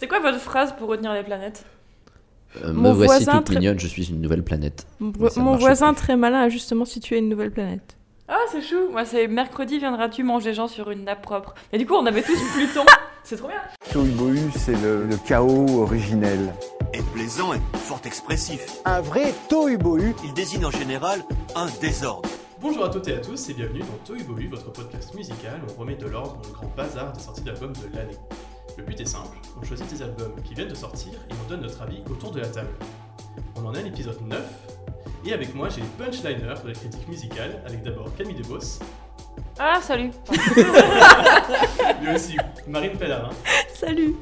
C'était quoi votre phrase pour retenir les planètes Euh, Mon me voici voisin toute très- mignonne, je suis une nouvelle planète. Mon, Mais ça mon marche voisin plus. très malin a justement situé une nouvelle planète. Ah, c'est chou. Moi, c'est mercredi, viendras-tu manger gens sur une nappe propre Et du coup, on avait tous Pluton. C'est trop bien. Tohubohu, c'est le, le chaos originel. est plaisant et fort expressif. Un vrai tohubohu. Il désigne en général un désordre. Bonjour à toutes et à tous et bienvenue dans Toy Bohu, votre podcast musical où on remet de l'ordre dans le grand bazar des sorties d'albums de l'année. Le but est simple, on choisit des albums qui viennent de sortir et on donne notre avis autour de la table. On en est à l'épisode 9 et avec moi j'ai les punchliners de la critique musicale avec d'abord Camille Debos, Ah, salut. mais aussi Marine Pellarin Salut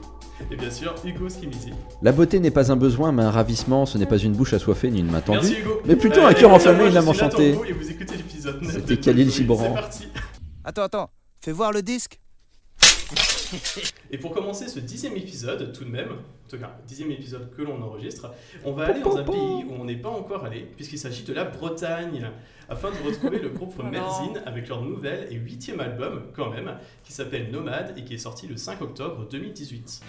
et bien sûr Hugo Skimizi. La beauté n'est pas un besoin, mais un ravissement. Ce n'est pas une bouche assoiffée ni une main tendue. Merci Hugo. Mais plutôt Euh, un cœur moi, enflammé, une âme enchantée. Beau Et vous écoutez l'épisode 9 C'était de Khalil. Gibran. C'est parti Attends, attends, fais voir le disque. Et pour commencer ce dixième épisode, tout de même, en tout cas, dixième épisode que l'on enregistre, on va aller dans un pays où on n'est pas encore allé, puisqu'il s'agit de la Bretagne, afin de retrouver le groupe. Merzine avec leur nouvel et huitième album, quand même, qui s'appelle Nomade et qui est sorti le 5 octobre 2018.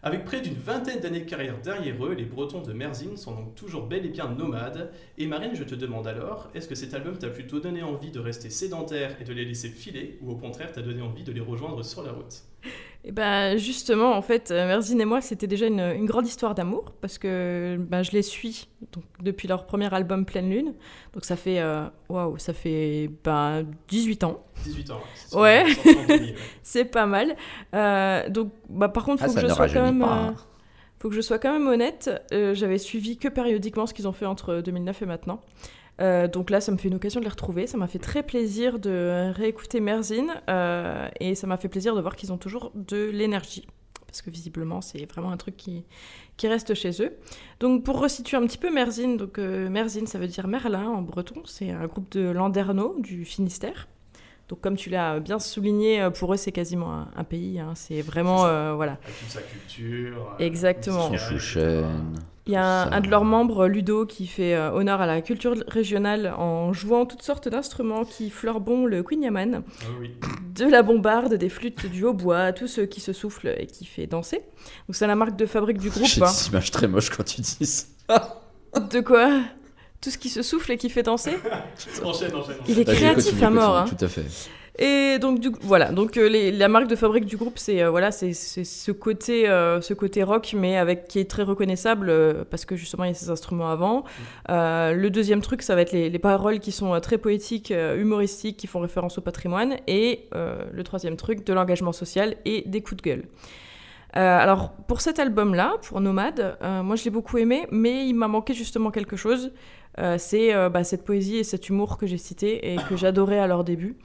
Avec près d'une vingtaine d'années de carrière derrière eux, les Bretons de Merzine sont donc toujours bel et bien nomades. Et Marine, je te demande alors, est-ce que cet album t'a plutôt donné envie de rester sédentaire et de les laisser filer, ou au contraire t'a donné envie de les rejoindre sur la route? Et ben justement, en fait, euh, Merzine et moi, c'était déjà une, une grande histoire d'amour parce que ben, je les suis donc, depuis leur premier album Pleine Lune. Donc ça fait, euh, waouh, ça fait ben, 18 ans. 18 ans. c'est Ouais. sorti en 2000, ouais. C'est pas mal. Euh, donc, bah, par contre, Ah, faut que je sois quand même. pas. euh, hein. faut que je sois quand même honnête. euh, J'avais suivi que périodiquement ce qu'ils ont fait entre 2009 et maintenant. Euh, donc là, ça me fait une occasion de les retrouver. Ça m'a fait très plaisir de réécouter Merzine euh, et ça m'a fait plaisir de voir qu'ils ont toujours de l'énergie. Parce que visiblement, c'est vraiment un truc qui, qui reste chez eux. Donc pour resituer un petit peu Merzine, donc euh, Merzine, ça veut dire Merlin en breton. C'est un groupe de Landerneau du Finistère. Donc comme tu l'as bien souligné, pour eux, c'est quasiment un, un pays. hein. C'est vraiment, euh, voilà. Avec toute sa culture. Exactement. Son chouchen. Il y a un, de leurs membres, Ludo, qui fait euh, honneur à la culture régionale en jouant toutes sortes d'instruments qui fleurent bon le Queen Yaman, Ah oui. de la bombarde, des flûtes, du hautbois, tout ce qui se souffle et qui fait danser. Donc c'est la marque de fabrique du groupe. J'ai hein. des images très moches quand tu dis ça. De quoi? Tout ce qui se souffle et qui fait danser? Enchaîne, enchaîne. Il est créatif à mort. continue, hein. Tout à fait. Et donc du voilà, donc euh, les- la marque de fabrique du groupe, c'est euh, voilà, c'est ce côté, euh, ce côté rock, mais avec qui est très reconnaissable euh, parce que justement il y a ces instruments avant. Euh, le deuxième truc, ça va être les, les paroles qui sont très poétiques, humoristiques, qui font référence au patrimoine. Et le troisième truc, de l'engagement social et des coups de gueule. Alors pour cet album-là, pour Nomade, moi je l'ai beaucoup aimé, mais il m'a manqué justement quelque chose. C'est bah, cette poésie et cet humour que j'ai cité et que j'adorais à leur début.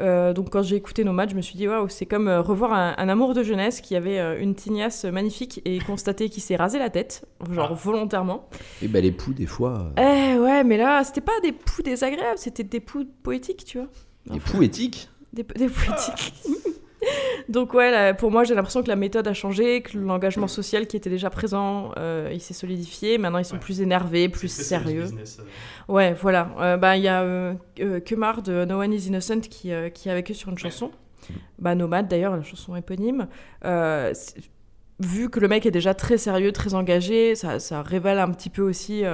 Euh, donc quand j'ai écouté Nomade, je me suis dit waouh, c'est comme euh, revoir un, un amour de jeunesse qui avait euh, une tignasse magnifique et constater qu'il s'est rasé la tête, genre Ah. volontairement. Et ben les poux, des fois. Eh ouais, mais là, c'était pas des poux désagréables, c'était des poux poétiques, tu vois. Les poux éthiques. Des, des poétiques. Donc ouais, là, pour moi, j'ai l'impression que la méthode a changé, que l'engagement social qui était déjà présent, euh, il s'est solidifié. Maintenant, ils sont Ouais. plus énervés, plus sérieux. business, euh. Ouais, voilà. Euh, bah, il y a Kemar de No One is Innocent qui, qui est avec eux sur une chanson. Bah, Nomade, d'ailleurs, la chanson éponyme. Vu que le mec est déjà très sérieux, très engagé, ça, ça révèle un petit peu aussi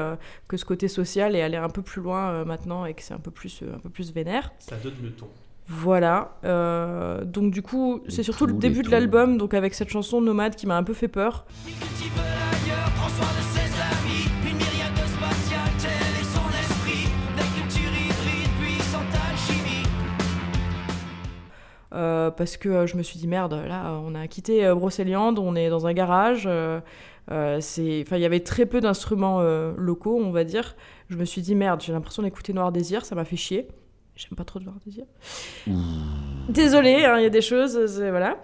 que ce côté social est allé un peu plus loin maintenant et que c'est un peu plus, un peu plus vénère. Ça donne le ton. Voilà. Euh, donc du coup, c'est surtout le début de l'album, donc avec cette chanson Nomade qui m'a un peu fait peur. Euh, parce que euh, je me suis dit merde, là on a quitté Brocéliande, on est dans un garage. il y avait très peu d'instruments locaux, on va dire. Je me suis dit merde, j'ai l'impression d'écouter Noir Désir, ça m'a fait chier. J'aime pas trop Noir Désir. Désolée, hein, il y a des choses, voilà.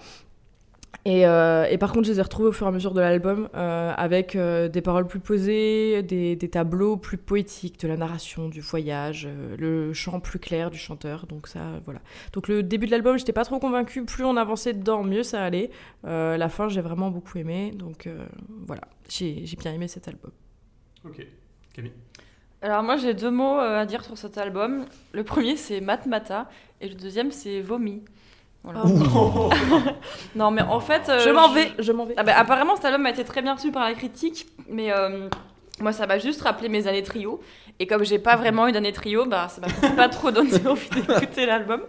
Et, euh, et par contre, je les ai retrouvés au fur et à mesure de l'album euh, avec euh, des paroles plus posées, des, des tableaux plus poétiques, de la narration, du voyage, le chant plus clair du chanteur. Donc ça, voilà. Donc le début de l'album, j'étais pas trop convaincue. Plus on avançait dedans, mieux ça allait. La fin, j'ai vraiment beaucoup aimé. Donc voilà, j'ai j'ai bien aimé cet album. Ok. Camille? Alors moi j'ai deux mots euh, à dire sur cet album. Le premier c'est Matmata et le deuxième c'est Vomi. Voilà. non mais en fait... euh, je m'en vais, je m'en vais. Ah bah, apparemment cet album a été très bien reçu par la critique, mais euh, moi ça m'a juste rappelé mes années trio. Et comme j'ai pas vraiment eu d'années trio, bah ça m'a pas trop donné envie d'écouter l'album.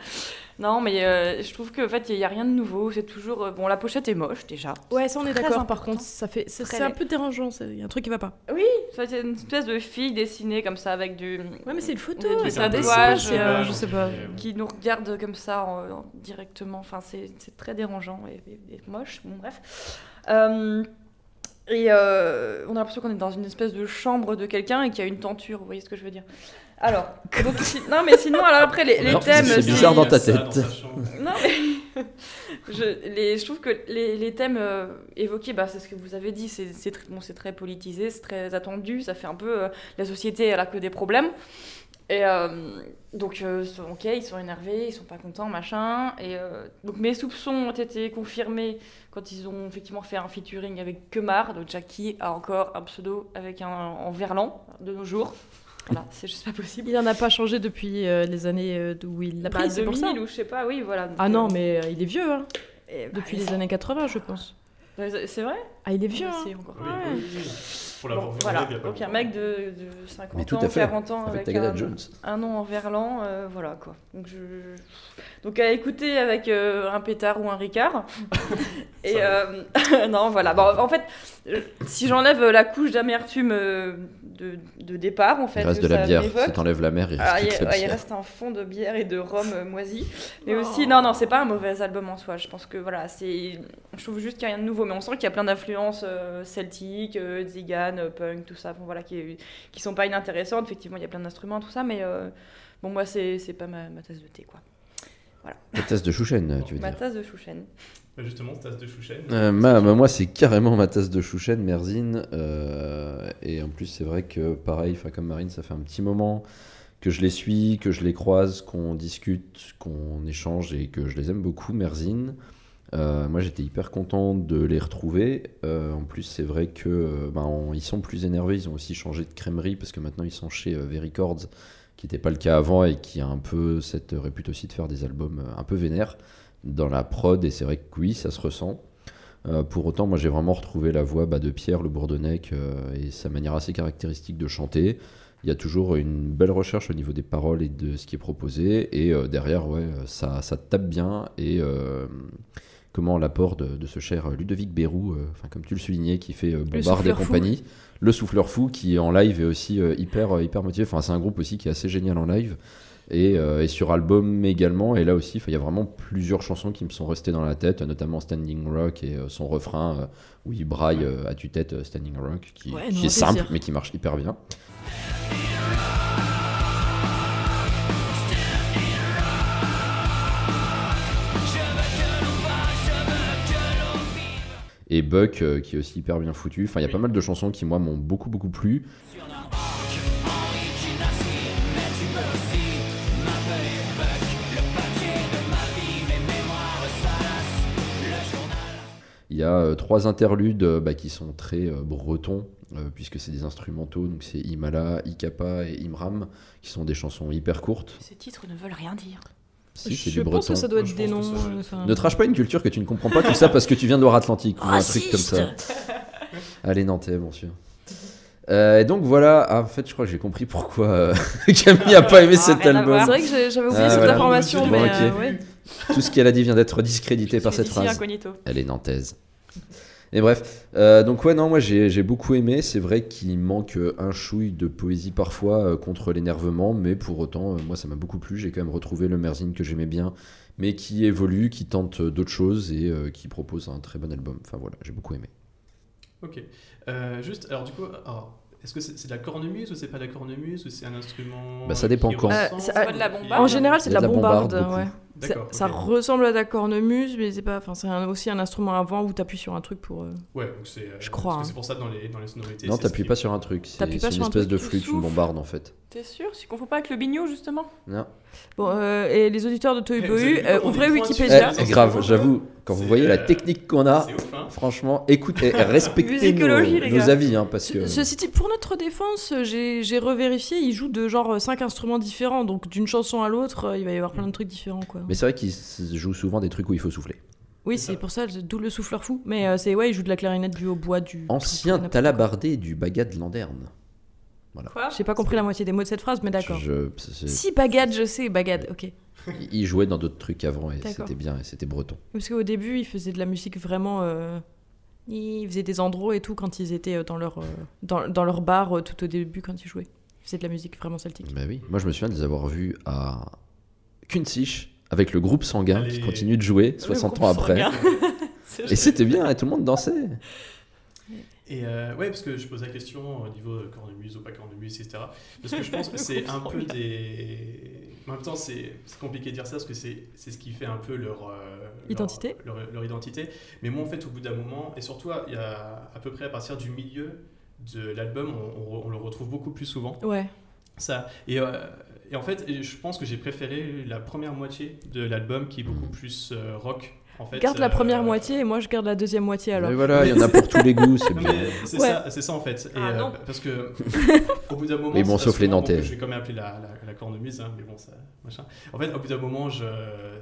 Non mais euh, je trouve qu'en fait il y a rien de nouveau, c'est toujours... euh, bon la pochette est moche déjà. Ouais, ça on est Très d'accord. important. Par contre, ça fait, c'est Très c'est un laid. peu dérangeant. Il y a un truc qui va pas. Oui, ça, c'est une espèce de fille dessinée comme ça avec du... Ouais, mais c'est une photo. Des- tatouages, euh, c'est, euh, je sais pas. qui nous regarde comme ça en- en- directement. Enfin, c'est c'est très dérangeant et, et- et moche. Bon, bref. Euh, et euh, on a l'impression qu'on est dans une espèce de chambre de quelqu'un et qu'il y a une tenture. Vous voyez ce que je veux dire Alors, donc, si- non, mais sinon, alors après, les, les Non, thèmes. c'est bizarre dans ta tête. Non, mais je, les, je trouve que les, les thèmes euh, évoqués, bah, c'est ce que vous avez dit, c'est bon, très politisé, c'est très attendu, ça fait un peu euh, la société, elle a que des problèmes. Et euh, donc, euh, sont- ok, ils sont énervés, ils sont pas contents, machin. Et euh, donc, mes soupçons ont été confirmés quand ils ont effectivement fait un featuring avec Kemar. Donc, Jackie a encore un pseudo avec un en verlan de nos jours. Voilà, c'est juste pas possible. Il en a pas changé depuis euh, les années euh, où il l'a Bah, pris, c'est pour ça. 2000 ou je sais pas, oui, voilà. Ah non, euh, mais euh, il est vieux, hein. et, bah, Depuis les années 80, je pense. C'est vrai? Ah, il est vieux, hein. C'est encore. Oui, Ouais. oui, oui. Pour Bon, vu en voilà, live, il y a pas donc un mec de, de 50 Mais tout ans, à fait. 40 ans, Avec un, Jones. un nom en verlan, euh, voilà quoi. Donc, je... donc à écouter avec euh, un pétard ou un ricard. Et euh, non, voilà. Bon, en fait, euh, si j'enlève la couche d'amertume de, de départ, en fait, Il reste que de la bière. Si t'enlèves la mer, il reste ah, il, la bière. reste un fond de bière et de rhum moisi. Mais Oh. aussi, non, non, c'est pas un mauvais album en soi. Je pense que voilà, c'est. Je trouve juste qu'il n'y a rien de nouveau. Mais on sent qu'il y a plein d'influences euh, celtiques, euh, zigan, euh, punk, tout ça. Bon, voilà, qui, qui sont pas inintéressantes. Effectivement, il y a plein d'instruments, tout ça. Mais euh, bon, moi, c'est c'est pas ma, ma tasse de thé, quoi. La tasse de chouchen, tu veux Ma dire. tasse de chouchen. Bah, justement, tasse de chouchen. Euh, ma- ma- moi, c'est carrément ma tasse de chouchen, Merzine. euh, et en plus, c'est vrai que, pareil, comme Marine, ça fait un petit moment que je les suis, que je les croise, qu'on discute, qu'on échange et que je les aime beaucoup, Merzine. Euh, moi, j'étais hyper content de les retrouver. Euh, en plus, c'est vrai que euh, ben, ils sont plus énervés. Ils ont aussi changé de crèmerie parce que maintenant ils sont chez euh, V-Records, qui n'était pas le cas avant et qui a un peu cette répute aussi de faire des albums un peu vénères dans la prod. Et c'est vrai que oui, ça se ressent. Pour autant, moi j'ai vraiment retrouvé la voix bah, de Pierre Le Bourdonnec et sa manière assez caractéristique de chanter. Il y a toujours une belle recherche au niveau des paroles et de ce qui est proposé. Et derrière, ouais, ça, ça tape bien. Et comment l'apport de, de ce cher Ludovic Bérou, euh, enfin, comme tu le soulignais, qui fait euh, Bombard et fou. compagnie, le souffleur fou, qui en live est aussi euh, hyper, hyper motivé. Enfin, c'est un groupe aussi qui est assez génial en live. Et, euh, et sur album également, et là aussi, il y a vraiment plusieurs chansons qui me sont restées dans la tête, notamment Standing Rock et euh, son refrain euh, où il braille à tue-tête Standing Rock, qui, Ouais, qui non, est plaisir. simple mais qui marche hyper bien. Et Buck euh, qui est aussi hyper bien foutu. Enfin, il y a pas mal de chansons qui, moi, m'ont beaucoup, beaucoup plu. Il y a euh, trois interludes euh, bah, qui sont très euh, bretons, euh, puisque c'est des instrumentaux. Donc, c'est Imala, Ikapa et Imram, qui sont des chansons hyper courtes. Ces titres ne veulent rien dire. Si, c'est je du pense breton. que ça doit être je des pense que noms. ça doit euh, enfin- Ne trache pas une culture que tu ne comprends pas tout ça parce que tu viens de Loire-Atlantique ou un truc comme ça. Allez, Nantais, bon sûr. Euh, et donc voilà, ah, en fait, je crois que j'ai compris pourquoi euh, Camille a pas aimé Ah, cet album. C'est vrai que j'avais oublié Ah, cette voilà. information, Bon, mais ok. euh, ouais. Tout ce qu'elle a dit vient d'être discrédité par cette phrase. incognito. Elle est nantaise. Et bref, euh, donc ouais, non, moi j'ai beaucoup aimé. C'est vrai qu'il manque euh, un chouille de poésie parfois euh, contre l'énervement, mais pour autant, moi ça m'a beaucoup plu. J'ai quand même retrouvé le Merzine que j'aimais bien, mais qui évolue, qui tente d'autres choses et qui propose un très bon album. Enfin voilà, j'ai beaucoup aimé. Ok. Juste, alors du coup, est-ce que c'est de la cornemuse ou c'est pas de la cornemuse ou c'est un instrument Bah, ça dépend qui quand. Euh, ressemble c'est- pas de la bombarde. En général, c'est de la bombarde, bombarde. beaucoup. ouais. Ça, ressemble à de la cornemuse, mais c'est pas. Enfin, c'est un- aussi un instrument à vent où t'appuies sur un truc pour. euh, Ouais, donc c'est. euh, Je crois, parce que hein. C'est pour ça dans les, dans les sonorités. Non, t'appuies pas qui- sur un truc. C'est T'appuies c'est pas une sur un espèce de flûte, une souffles. bombarde en fait. T'es sûr? Tu confonds pas avec le bignou, justement? Non. Bon, euh, et les auditeurs de Toy Eh, ouvrez Eh, Wikipédia. les grave, j'avoue, quand vous voyez la technique qu'on a, C'est ouf. Franchement, écoutez, et respectez nos, avis, hein, parce que. Ce- Ceci dit, pour notre défense, j'ai j'ai revérifié, ils jouent de genre 5 instruments différents, donc d'une chanson à l'autre, euh, il va y avoir plein de trucs différents, quoi. Mais c'est vrai qu'ils jouent souvent des trucs où il faut souffler. Oui, C'est pour ça, d'où le souffleur fou. Mais euh, c'est ouais, ils jouent de la clarinette, du hautbois, du. Ancien n'importe talabardé du bagad Landerne. Quoi quoi. J'ai pas compris la moitié des mots de cette phrase, mais d'accord. Je- c'est- Si bagad, je sais, bagad, ok. Il jouait dans d'autres trucs avant et D'accord. c'était bien, et c'était breton. Parce qu'au début, ils faisaient de la musique vraiment. euh, Ils faisaient des andros et tout quand ils étaient euh, dans leur, euh, dans, dans leur bar euh, tout au début quand ils jouaient. Ils faisaient de la musique vraiment celtique. Bah oui, moi je me souviens de les avoir vus à Kunzich avec le groupe sanguin qui Allez. continue de jouer 60 ans après. Et c'était bien, et tout le monde dansait. Et euh, ouais, parce que je pose la question au niveau de cornemuse ou pas cornemuse, etc. Parce que je pense que c'est un peu des. En même temps, c'est compliqué de dire ça parce que c'est ce qui fait un peu leur. euh, Identité. Leur, leur identité. Mais moi, en fait, au bout d'un moment, et surtout, il y a à peu près à partir du milieu de l'album, on, on- on le retrouve beaucoup plus souvent. Ouais. Ça. Et, euh, et en fait, je pense que j'ai préféré la première moitié de l'album qui est beaucoup plus euh, rock. En fait, Garde la Euh, première moitié et moi je garde la deuxième moitié alors. Mais voilà, il y en a pour tous les goûts, c'est bien. c'est Ouais. ça, c'est ça en fait. Et, Ah, euh, non. parce que au bout d'un moment, Mais bon, sauf les bon, Nantais. que je vais quand même appeler la, la, la cornemuse, hein, mais bon, ça, machin. En fait, au bout d'un moment, je,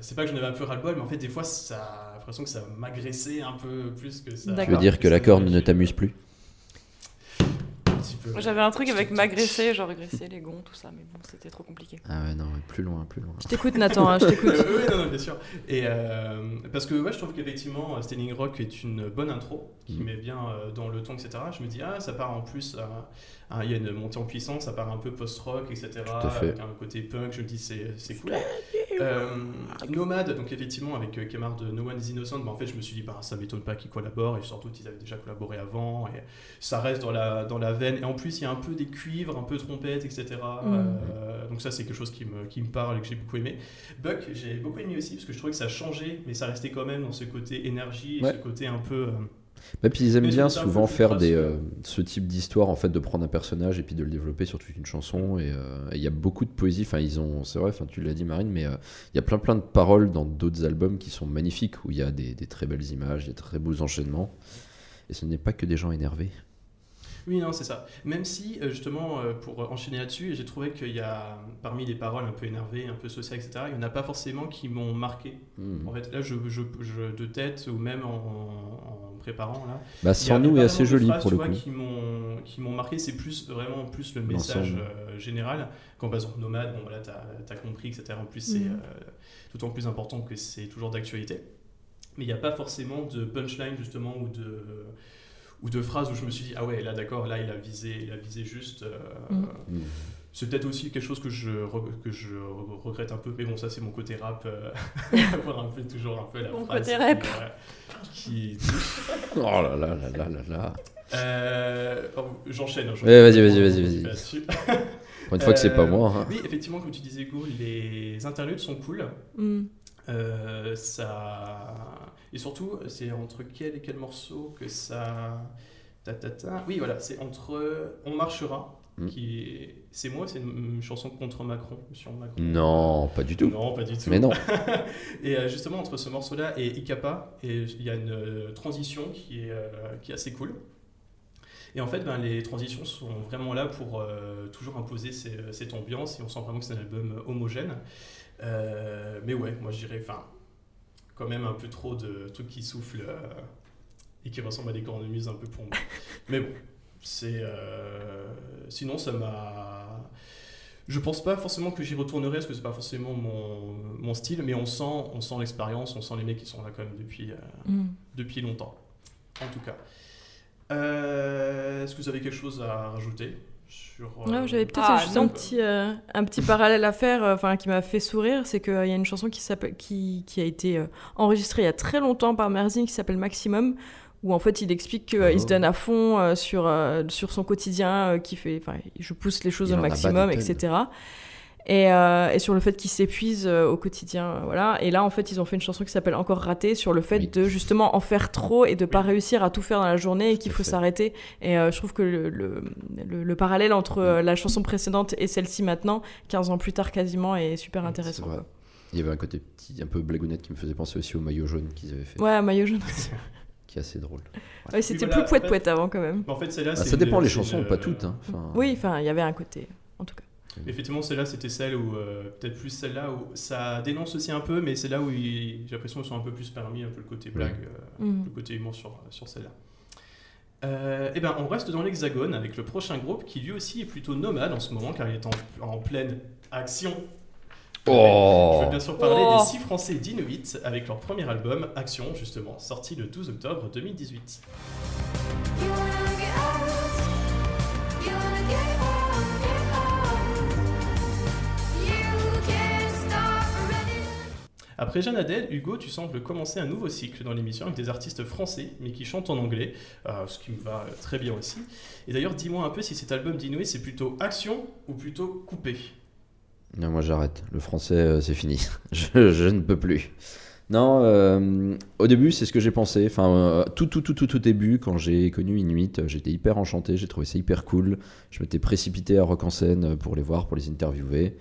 c'est pas que j'en avais un peu ras-le-bol, mais en fait, des fois, ça, j'ai l'impression que ça m'agressait un peu plus que ça. Tu veux dire que la corne ne t'amuse plus? Peu. J'avais un truc avec m'agresser, genre agresser les gonds, tout ça, mais bon, c'était trop compliqué. Ah ouais, non, plus loin, plus loin. Je t'écoute Nathan, hein, je t'écoute. Euh, oui, non, non, bien sûr. Et euh, parce que ouais, je trouve qu'effectivement, Standing Rock est une bonne intro qui Mhm. met bien euh, dans le ton, etc. Je me dis, ah, ça part en plus, euh, ah, il y a une montée en puissance, ça part un peu post-rock, etc. Avec un côté punk, je me dis, c'est cool. Euh, Nomade, donc effectivement, avec euh, Kemar de No One is Innocent, bah, en fait, je me suis dit, bah, ça m'étonne pas qu'ils collaborent, et surtout qu'ils avaient déjà collaboré avant, et ça reste dans la, dans la veine. Et en plus, il y a un peu des cuivres, un peu trompette, etc. Euh, donc ça, c'est quelque chose qui me, qui me parle et que j'ai beaucoup aimé. Buck, j'ai beaucoup aimé aussi, parce que je trouvais que ça changeait, mais ça restait quand même dans ce côté énergie, et Ouais. ce côté un peu... euh, Bah, puis ils aiment Mais bien souvent faire des, euh, ce type d'histoire, en fait, de prendre un personnage et puis de le développer sur toute une chanson. Et euh, il y a beaucoup de poésie. Enfin, ils ont, c'est vrai, enfin, tu l'as dit, Marine, mais euh, il y a plein plein de paroles dans d'autres albums qui sont magnifiques, où il y a des, des très belles images, des très beaux enchaînements. Et ce n'est pas que des gens énervés. Oui, non, c'est ça. Même si, justement, pour enchaîner là-dessus, j'ai trouvé qu'il y a, parmi les paroles un peu énervées, un peu sociales, etc., il n'y en a pas forcément qui m'ont marqué. Hmm. En fait, là, je, je, je- de tête, ou même en, en préparant, là, Bah, sans nous est assez joli phrases, pour le vois, coup. qui m'ont qui m'ont marqué, c'est plus vraiment plus le message euh, général. Quand par exemple nomade, bon voilà, t'as as compris, etc. En plus, c'est Mhm. euh, tout en plus important que c'est toujours d'actualité. Mais il n'y a pas forcément de punchline justement ou de ou de phrases où je me suis dit ah ouais là d'accord là il a visé il a visé juste. euh, Mhm. C'est peut-être aussi quelque chose que je, que je re- regrette un peu, mais bon, ça c'est mon côté rap, euh, avoir un peu toujours un peu la Mon phrase côté qui, rap. euh, qui, Oh là là là là là là. Euh, oh, J'enchaîne. vas-y, vas-y, vas-y, vas-y. Pour une fois que c'est pas Euh, moi. hein. Oui, effectivement, comme tu disais, Go, les interludes sont cool. Euh, ça... Et surtout, c'est entre quel et quel morceau que ça. Ta, ta, ta. Oui, voilà, c'est entre On marchera, Mm. qui est... c'est moi, c'est une, une chanson contre Macron, sur Macron. Non, pas du tout. Non, pas du tout. Mais non. et euh, justement, entre ce morceau-là et Ikapa, il y a une euh, transition qui est, euh, qui est assez cool. Et en fait, ben, les transitions sont vraiment là pour euh, toujours imposer ces- cette ambiance, et on sent vraiment que c'est un album homogène. Euh, mais ouais, moi je dirais, enfin, quand même un peu trop de trucs qui soufflent euh, et qui ressemblent à des cornemuses un peu pour moi. mais bon, c'est. euh, sinon, ça m'a. Je pense pas forcément que j'y retournerai parce que c'est pas forcément mon, mon style, mais on sent, on sent l'expérience, on sent les mecs qui sont là quand même depuis, euh, Hmm. depuis longtemps. En tout cas. Euh, Est-ce que vous avez quelque chose à rajouter sur euh, J'avais peut-être Ah, juste non. un petit, euh, un petit parallèle à faire, euh, enfin qui m'a fait sourire, c'est qu'il y a une chanson qui, s'appelle- qui, qui a été euh, enregistrée il y a très longtemps par Merzin qui s'appelle Maximum, où en fait il explique qu'il Oh. se donne à fond euh, sur, euh, sur son quotidien, euh, qui fait, je pousse les choses Il au maximum, etc. et, euh, et sur le fait qu'ils s'épuisent euh, au quotidien, euh, voilà. Et là, en fait, ils ont fait une chanson qui s'appelle Encore raté sur le fait Oui. de justement en faire trop et de pas réussir à tout faire dans la journée et qu'il faut s'arrêter. Et je trouve que le, le, le- le parallèle entre euh, la chanson précédente et celle-ci maintenant, 15 ans plus tard quasiment, est super intéressant. Il y avait un côté petit, un peu blagounette qui me faisait penser aussi au maillot jaune qu'ils avaient fait, Ouais, maillot jaune. qui est assez drôle. Ouais, c'était voilà, plus poète poète avant quand même. En fait, celle-là, Ah, c'est ça dépend une- les chansons, une- pas toutes. hein. Enfin, Oui, enfin, il y avait un côté, en tout cas. Effectivement, celle-là, c'était celle où, euh, peut-être plus celle-là où ça dénonce aussi un peu, mais c'est là où j'ai l'impression qu'ils sont un peu plus permis, un peu le côté blague, euh, Mhm. le côté humour sur, sur celle-là. Euh, eh ben, on reste dans l'hexagone avec le prochain groupe qui lui aussi est plutôt nomade en ce moment car il est en, en pleine action. Oh Je veux bien sûr parler Oh. des six Français d'Inuit avec leur premier album Action justement sorti le 12 octobre 2018. You wanna get out? You wanna get out, get out? You can't stop running. Après Jeanne Adèle, Hugo, tu sembles commencer un nouveau cycle dans l'émission avec des artistes français, mais qui chantent en anglais, euh, ce qui me va très bien aussi. Et d'ailleurs, dis-moi un peu si cet album d'Inouï, c'est plutôt action ou plutôt coupé? Non, moi j'arrête. Le français, euh, c'est fini. je, ne peux plus. Non, euh, au début, c'est ce que j'ai pensé. Enfin, euh, tout, tout, tout, tout au début, quand j'ai connu Inuit, j'étais hyper enchanté. J'ai trouvé ça hyper cool. Je m'étais précipité à Rock en scène pour les voir, pour les interviewer.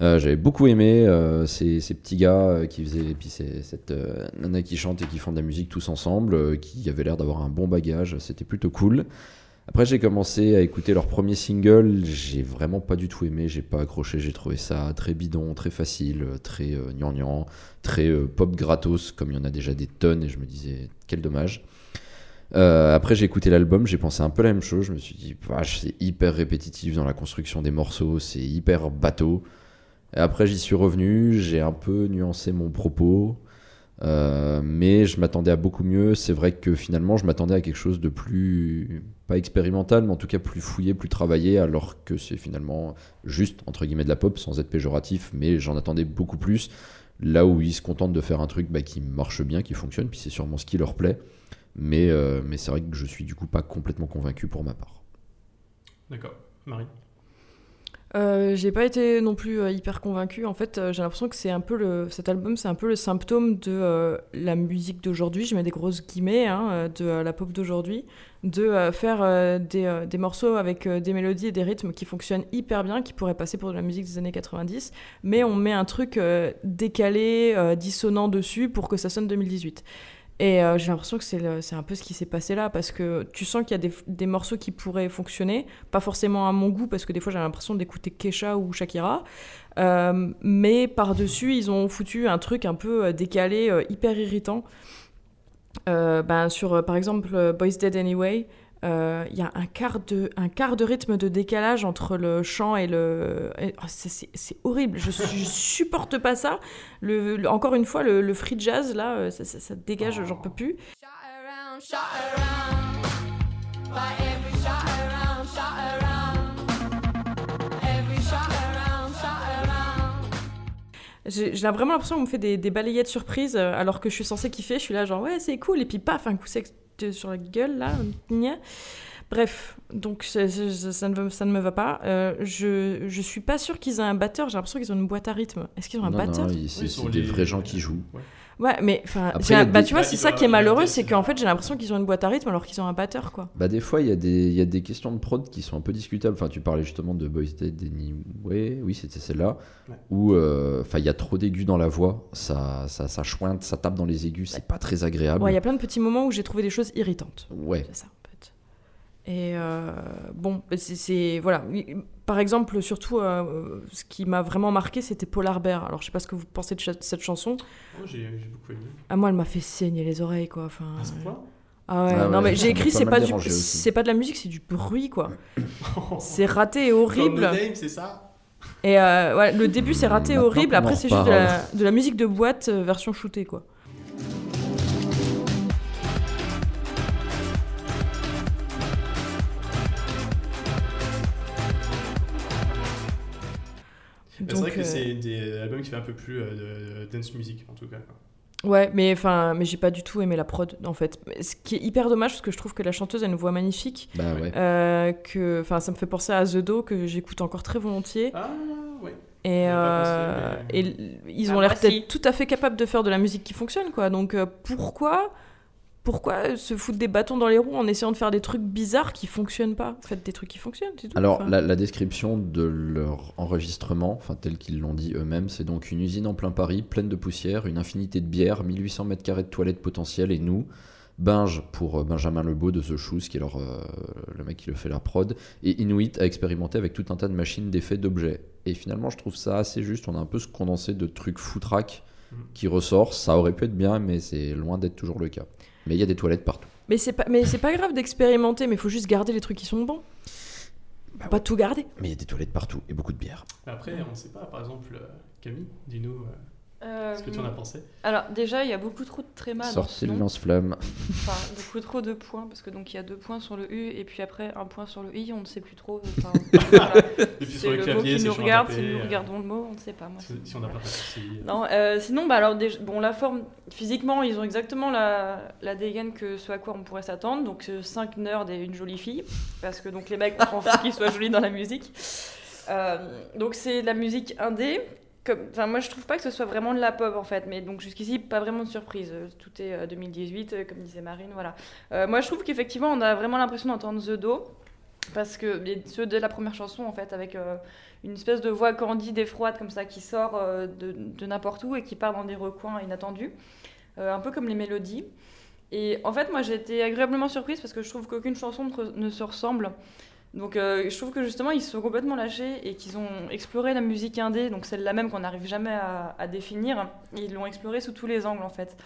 J'avais beaucoup aimé ces, ces petits gars qui faisaient, et puis cette nana qui chante et qui font de la musique tous ensemble, qui avaient l'air d'avoir un bon bagage. C'était plutôt cool. Après, j'ai commencé à écouter leur premier single. J'ai vraiment pas du tout aimé. J'ai pas accroché. J'ai trouvé ça très bidon, très facile, très euh, gnangnan, très euh, pop gratos, comme il y en a déjà des tonnes. Et je me disais, quel dommage. Euh, après, j'ai écouté l'album. J'ai pensé un peu la même chose. Je me suis dit, vache, c'est hyper répétitif dans la construction des morceaux. C'est hyper bateau. Après, j'y suis revenu. J'ai un peu nuancé mon propos. Euh, mais je m'attendais à beaucoup mieux. C'est vrai que finalement, je m'attendais à quelque chose de plus, pas expérimental, mais en tout cas plus fouillé, plus travaillé, alors que c'est finalement juste, entre guillemets, de la pop, sans être péjoratif, mais j'en attendais beaucoup plus. Là où ils se contentent de faire un truc bah, qui marche bien, qui fonctionne, puis c'est sûrement ce qui leur plaît. Mais, euh, mais c'est vrai que je suis du coup pas complètement convaincu pour ma part. D'accord, Marie? Euh, j'ai pas été non plus euh, hyper convaincue. En fait, euh, j'ai l'impression que c'est un peu le, cet album, c'est un peu le symptôme de la musique d'aujourd'hui. Je mets des grosses guillemets hein, de la pop d'aujourd'hui, de faire des, des morceaux avec des mélodies et des rythmes qui fonctionnent hyper bien, qui pourraient passer pour de la musique des années 90, mais on met un truc décalé, dissonant dessus pour que ça sonne 2018. Et euh, j'ai l'impression que c'est un peu ce qui s'est passé là, parce que tu sens qu'il y a des, des morceaux qui pourraient fonctionner, pas forcément à mon goût, parce que des fois j'ai l'impression d'écouter Kesha ou Shakira, euh, mais par-dessus ils ont foutu un truc un peu euh, décalé, hyper irritant. Ben, sur par exemple Boys Dead Anyway, euh, il y a un quart, de, un quart de rythme de décalage entre le chant et le. oh, c'est- horrible, je, je supporte pas ça. Le, le- encore une fois, le, le free jazz, là, euh, ça, ça- ça dégage, j'en peux plus. Shot around, shot around. By every shot around, shot around? Every shot around, shot around. J'ai vraiment l'impression qu'on me fait des, des balayettes surprises euh, alors que je suis censée kiffer. Je suis là, genre, ouais, c'est cool. Et puis, paf, un coup sur la gueule, là. gna. Bref, donc ça, ne, me- ça ne me va pas. Euh, je, je suis pas sûre qu'ils aient un batteur. J'ai l'impression qu'ils ont une boîte à rythme. Est-ce qu'ils ont un non, batteur? non, Oui, c'est sur des les- vrais gens qui jouent. Ouais. Ouais, mais enfin, bah, tu vois, Ouais, c'est ça qui est malheureux, c'est qu'en fait, j'ai l'impression qu'ils ont une boîte à rythme alors qu'ils ont un batteur, quoi. Bah des fois il y, a des- il y a des questions de prod qui sont un peu discutables. Enfin tu parlais justement de Boys Dead Anyway, oui c'était celle-là, Ouais. où euh, enfin il y a trop d'aigus dans la voix, ça, ça, ça chointe, ça tape dans les aigus, c'est pas très agréable. Ouais, il y a plein de petits moments où j'ai trouvé des choses irritantes. Ouais. C'est ça. Et euh, bon, c'est-. Voilà. Par exemple, surtout, euh, ce qui m'a vraiment marqué, c'était Paul Harbert. Alors, je sais pas ce que vous pensez de cette chanson. Oh, j'ai beaucoup aimé. À moi, elle m'a fait saigner les oreilles, quoi. Enfin, À ce point ah ouais, Ah non, ouais, mais j'ai écrit, c'est pas, du... c'est pas de la musique, c'est du bruit, quoi. c'est raté et horrible. C'est ça? Et euh, ouais, le début, c'est raté et horrible. Après, c'est juste de la, de la musique de boîte euh, version shootée, quoi. C'est vrai que euh, c'est des albums qui fait un peu plus euh, de dance music en tout cas. Ouais, mais enfin, mais j'ai pas du tout aimé la prod en fait. Ce qui est hyper dommage parce que je trouve que la chanteuse a une voix magnifique. Bah ouais. Euh, que, enfin, ça me fait penser à The Do que j'écoute encore très volontiers. Ah ouais. Et, euh, pensé, et mais- ils Ah, ont moi, l'air si. d'être tout à fait capables de faire de la musique qui fonctionne, quoi. Donc euh, pourquoi, pourquoi se foutre des bâtons dans les roues en essayant de faire des trucs bizarres qui fonctionnent pas? Faites des trucs qui fonctionnent, c'est tout. Alors, Enfin, la, la description de leur enregistrement, enfin tel qu'ils l'ont dit eux-mêmes, c'est donc une usine en plein Paris, pleine de poussière, une infinité de bières, 1800 mètres carrés de toilettes potentielles et nous, Binge pour euh, Benjamin Lebeau de The Shoes, qui est leur, euh, le mec qui le fait la prod, et Inuit à expérimenter avec tout un tas de machines, d'effets, d'objets. Et finalement, je trouve ça assez juste. On a un peu ce condensé de trucs foutraques Mhm. qui ressort. Ça aurait pu être bien, mais c'est loin d'être toujours le cas. Mais il y a des toilettes partout. Mais c'est pas, mais c'est pas grave d'expérimenter, mais il faut juste garder les trucs qui sont bons. Faut pas tout garder. Mais il y a des toilettes partout et beaucoup de bière. Après, on ne sait pas, par exemple, euh, Camille, dis-nous euh, Euh, ce que tu en as pensé? Alors déjà, il y a beaucoup trop de trémas nom. lance-flamme. Enfin, beaucoup trop de points, parce que donc il y a deux points sur le U et puis après un point sur le I, on ne sait plus trop. Enfin, voilà. Et puis C'est sur le le mot clavier, qui c'est nous regarde, si nous euh, regardons le mot, on ne sait pas. Moi, si, si on n'a pas fait ceci. Non, euh, sinon, bah alors, déjà- bon, la forme, physiquement, ils ont exactement la, la dégaine que ce à quoi on pourrait s'attendre. Donc, 5 nerds et une jolie fille. Parce que donc les mecs, on s'en fout qu'ils soient jolis dans la musique. Euh, donc, c'est de la musique indé. Moi, je trouve pas que ce soit vraiment de la pop en fait. Mais donc, jusqu'ici, pas vraiment de surprise. Euh, Tout est euh, 2018, euh, comme disait Marine, voilà. Euh, moi, je trouve qu'effectivement, on a vraiment l'impression d'entendre The Do. Parce que ceux de la première chanson, en fait, avec euh, une espèce de voix candide et froide comme ça qui sort euh, de, n'importe où et qui part dans des recoins inattendus, Euh, un peu comme les mélodies. Et en fait, moi j'ai été agréablement surprise parce que je trouve qu'aucune chanson ne se ressemble. Donc euh, je trouve que justement ils se sont complètement lâchés et qu'ils ont exploré la musique indé, donc celle-là même qu'on n'arrive jamais à, à définir, et ils l'ont explorée sous tous les angles en fait.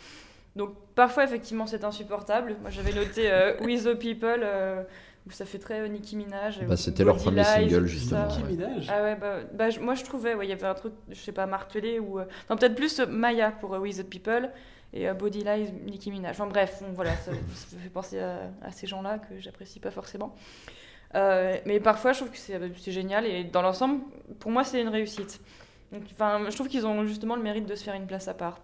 Donc parfois effectivement c'est insupportable. Moi j'avais noté euh, With the People, euh, où ça fait très euh, Nicki Minaj. Bah, c'était leur premier Lies, single, justement, ça. Nicki Minaj Ah ouais, bah, bah, moi je trouvais, ouais, il y avait un truc, je sais pas, martelé ou. euh, Non, peut-être plus euh, Maya pour euh, We the People et euh, Body Lies, Nicki Minaj. Enfin bref, bon, voilà, ça, ça me fait penser à, à ces gens-là que j'apprécie pas forcément. Euh, mais parfois je trouve que c'est génial et dans l'ensemble, pour moi c'est une réussite. Je trouve qu'ils ont justement le mérite de se faire une place à part.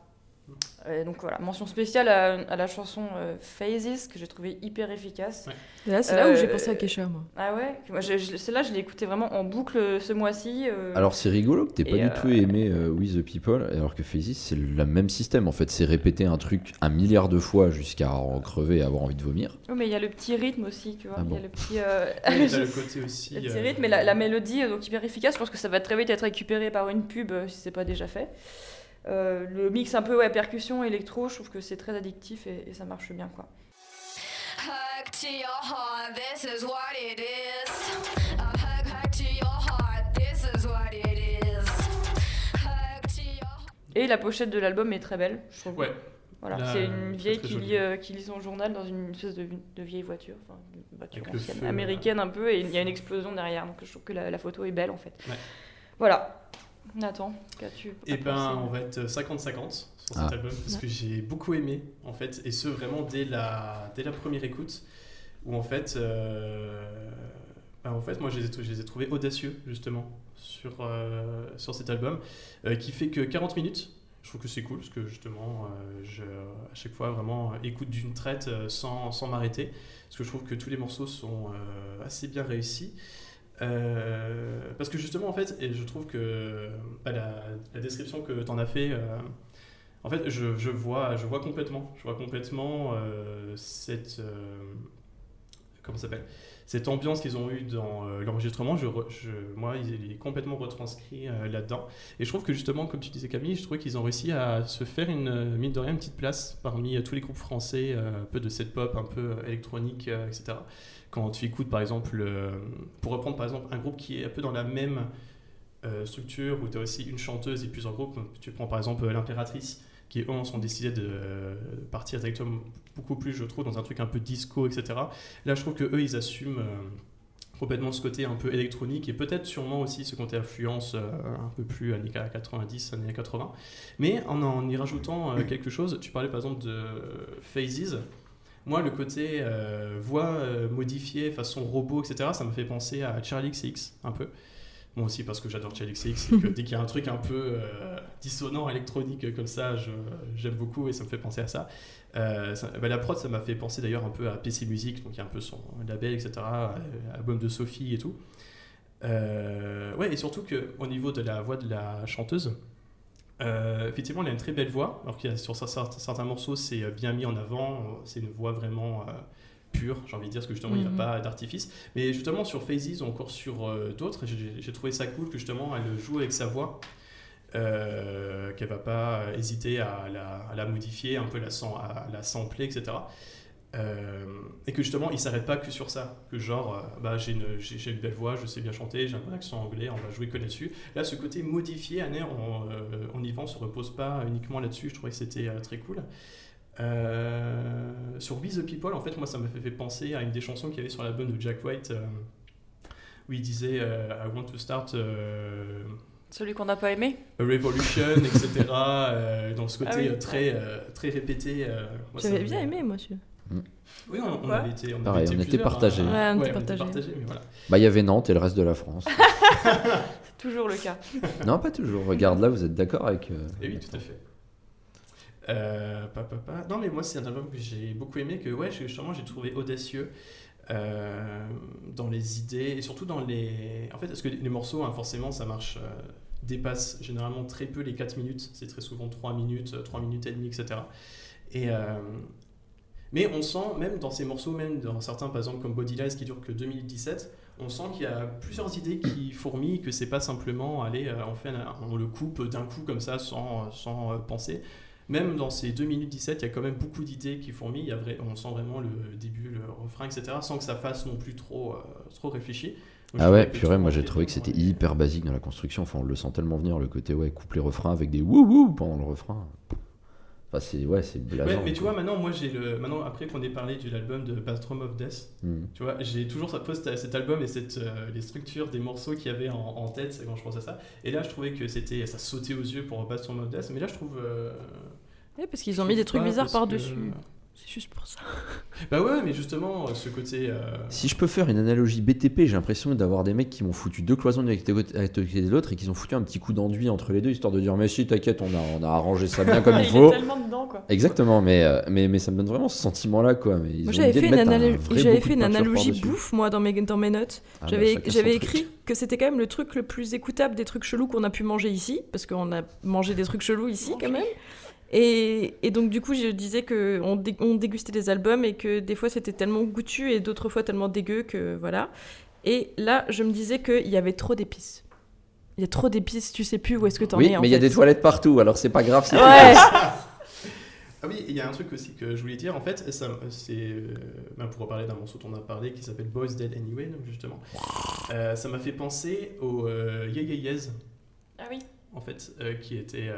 Euh, donc voilà, mention spéciale à, à la chanson euh, Phases que j'ai trouvé hyper efficace. Ouais. Et là, c'est là où j'ai Euh, pensé à Kesha, moi. Ah ouais, moi, je- je- celle-là je l'ai écoutée vraiment en boucle euh, ce mois-ci. euh, Alors c'est rigolo que t'aies pas du euh, tout aimé euh, We the People, alors que Faces c'est le même système en fait. C'est répéter un truc un milliard de fois jusqu'à en crever et avoir envie de vomir. Oui, mais il y a le petit rythme aussi, tu vois. Ah Il y bon a le petit, euh, Oui, le côté aussi. le petit euh, rythme et la, la mélodie, euh, donc hyper efficace. Je pense que ça va très vite être récupéré par une pub euh, si c'est pas déjà fait. Euh, le mix un peu ouais, percussion, électro, je trouve que c'est très addictif et, et ça marche bien, quoi. Hug to your heart, this is what it is. A hug, hug to your heart, this is what it is. Hug to your Et la pochette de l'album est très belle, je trouve. Ouais. Voilà, Là, c'est euh, une vieille qui lit, euh, qui lit son journal dans une espèce de, de vieille voiture, enfin une voiture ancienne, feu, américaine un peu, et il y a une explosion derrière, donc je trouve que la, la photo est belle en fait. Ouais. Voilà. Nathan, qu'as-tu Et ben, on va être 50-50 sur Ah. cet album parce que j'ai beaucoup aimé en fait, et ce vraiment dès la, dès la première écoute où en fait, euh, bah, en fait, moi je les, ai, je les ai trouvés audacieux justement sur, euh, sur cet album euh, qui fait que 40 minutes. Je trouve que c'est cool parce que justement, euh, je, à chaque fois vraiment écoute d'une traite sans, sans m'arrêter parce que je trouve que tous les morceaux sont euh, assez bien réussis. Euh, parce que justement, en fait, et je trouve que bah, la, description que tu en as fait, euh, en fait, je, je vois, je vois complètement, je vois complètement euh, cette, comment s'appelle, cette ambiance qu'ils ont eue dans l'enregistrement. Je, moi, il est complètement retranscrit là-dedans. Et je trouve que justement, comme tu disais Camille, je trouve qu'ils ont réussi à se faire une mine de rien une petite place parmi tous les groupes français, un peu de cette pop, un peu électronique, etc quand tu écoutes par exemple, pour reprendre par exemple un groupe qui est un peu dans la même euh, structure où tu as aussi une chanteuse et plusieurs groupes, tu prends par exemple l'impératrice qui eux sont décidés de euh, partir directement beaucoup plus je trouve dans un truc un peu disco etc. Là je trouve que eux ils assument euh, complètement ce côté un peu électronique et peut-être sûrement aussi ce côté influence euh, un peu plus années 90, années 80. Mais en en y rajoutant euh, quelque chose, tu parlais par exemple de Phases. Moi, le côté euh, voix euh, modifiée, façon robot, etc., ça me fait penser à Charlie XX un peu. Moi aussi, parce que j'adore Charlie XX, et que dès qu'il y a un truc un peu euh, dissonant, électronique comme ça, j'aime beaucoup et ça me fait penser à ça. Euh, ça- bah, la prod, ça m'a fait penser d'ailleurs un peu à PC Music, donc il y a un peu son label, etc., album de Sophie et tout. Ouais, et surtout que au niveau de la voix de la chanteuse, euh, effectivement, elle a une très belle voix. Alors qu'il y a sur cer- certains morceaux, c'est euh, bien mis en avant. C'est une voix vraiment euh, pure, j'ai envie de dire, parce que justement, il n'y Mhm. a pas d'artifice. Mais justement, sur Phases ou encore sur euh, d'autres, j'ai trouvé ça cool que justement, elle joue avec sa voix. Euh, qu'elle va pas hésiter à la, à la modifier, un peu la, à la sampler, etc. Euh, et que justement, il s'arrête pas que sur ça. Que genre, euh, bah, j'ai une, j'ai- une belle voix, je sais bien chanter, j'ai un bon accent anglais, on va jouer que là-dessus. Là, ce côté modifié, Anne, en, euh, en Yvan se repose pas uniquement là-dessus. Je trouvais que c'était euh, très cool. Euh, sur We the People, en fait, moi, ça m'a fait, fait penser à une des chansons qu'il y avait sur l'album de Jack White, euh, où il disait euh, I want to start euh, Celui qu'on n'a pas aimé a revolution, etc. euh, dans ce côté Ah oui. euh, très, euh, très répété. euh, J'avais bien aimé, moi, celui Oui, on, on avait été, on Pareil, avait été on était plusieurs, partagés. hein. Ouais, on était partagés. voilà. Bah, il y avait Nantes et le reste de la France. C'est toujours le cas. non, pas toujours. Regarde là, vous êtes d'accord avec. euh, Et oui, tout à fait. Euh, pa, pa, pa. Non, mais moi, c'est un album que j'ai beaucoup aimé, que ouais, justement, j'ai trouvé audacieux euh, dans les idées et surtout dans les. En fait, parce que les morceaux, hein, forcément, ça marche, euh, dépasse généralement très peu les 4 minutes. C'est très souvent 3 minutes, euh, 3 minutes et demie, etc. Et. euh, mais on sent, même dans ces morceaux, même dans certains, par exemple, comme Body Lies qui dure que 2017, on sent qu'il y a plusieurs idées qui fourmillent, que c'est pas simplement, allez, euh, on, fait un- on le coupe d'un coup comme ça sans, sans euh, penser. Même dans ces 2 minutes 17, il y a quand même beaucoup d'idées qui fourmillent. Il y a vrai, on sent vraiment le début, le refrain, etc., sans que ça fasse non plus trop, euh, trop réfléchi. Donc, Ah ouais, purée, moi j'ai trouvé que c'était hyper basique dans la construction. Enfin, on le sent tellement venir, le côté ouais, couplet refrain avec des wouh wouh pendant le refrain. Enfin, c'est ouais, c'est. Ouais, mais tu quoi. vois, maintenant, moi, j'ai le. Maintenant, après qu'on ait parlé de l'album de Bathroom of Death, Hmm. Tu vois, j'ai toujours ça poste cet album et cette, euh, les structures des morceaux qu'il y avait en, en tête quand je pensais à ça. Et là, je trouvais que c'était ça sautait aux yeux pour sur Mode Death. Mais là, je trouve. euh, Ouais, parce qu'ils ont mis des trucs bizarres que- par-dessus. C'est juste pour ça. Bah ouais, mais justement, ce côté. euh, Si je peux faire une analogie BTP, j'ai l'impression d'avoir des mecs qui m'ont foutu deux cloisons d'une côté de l'autre et qui ont foutu un petit coup d'enduit entre les deux histoire de dire mais si t'inquiète, on a, on a arrangé ça bien comme il il faut. est tellement dedans, quoi. Exactement, mais, euh, mais, mais ça me donne vraiment ce sentiment-là quoi. Mais ils Moi, j'avais fait, de une, un j'avais fait de analogie bouffe, moi, dans mes, dans mes notes. Ah, bah, j'avais truc. écrit que c'était quand même le truc le plus écoutable des trucs chelous qu'on a pu manger ici, parce qu'on a mangé des trucs chelous ici quand même. Et, et donc, du coup, je disais qu'on on dégustait des albums et que des fois c'était tellement goûtu et d'autres fois tellement dégueu que voilà. Et là, je me disais qu'il y avait trop d'épices. Il y a trop d'épices, tu sais plus où est-ce que t'en Oui, es en mais il y a des toilettes partout, alors c'est pas grave si Ouais. Ah oui, il y a un truc aussi que je voulais dire. En fait, ça, c'est euh, ben, pour reparler d'un morceau dont on a parlé qui s'appelle Boys Dead Anyway, donc justement. Euh, ça m'a fait penser au euh, Yeah Yeah Yes, Ah oui. en fait, euh, qui était.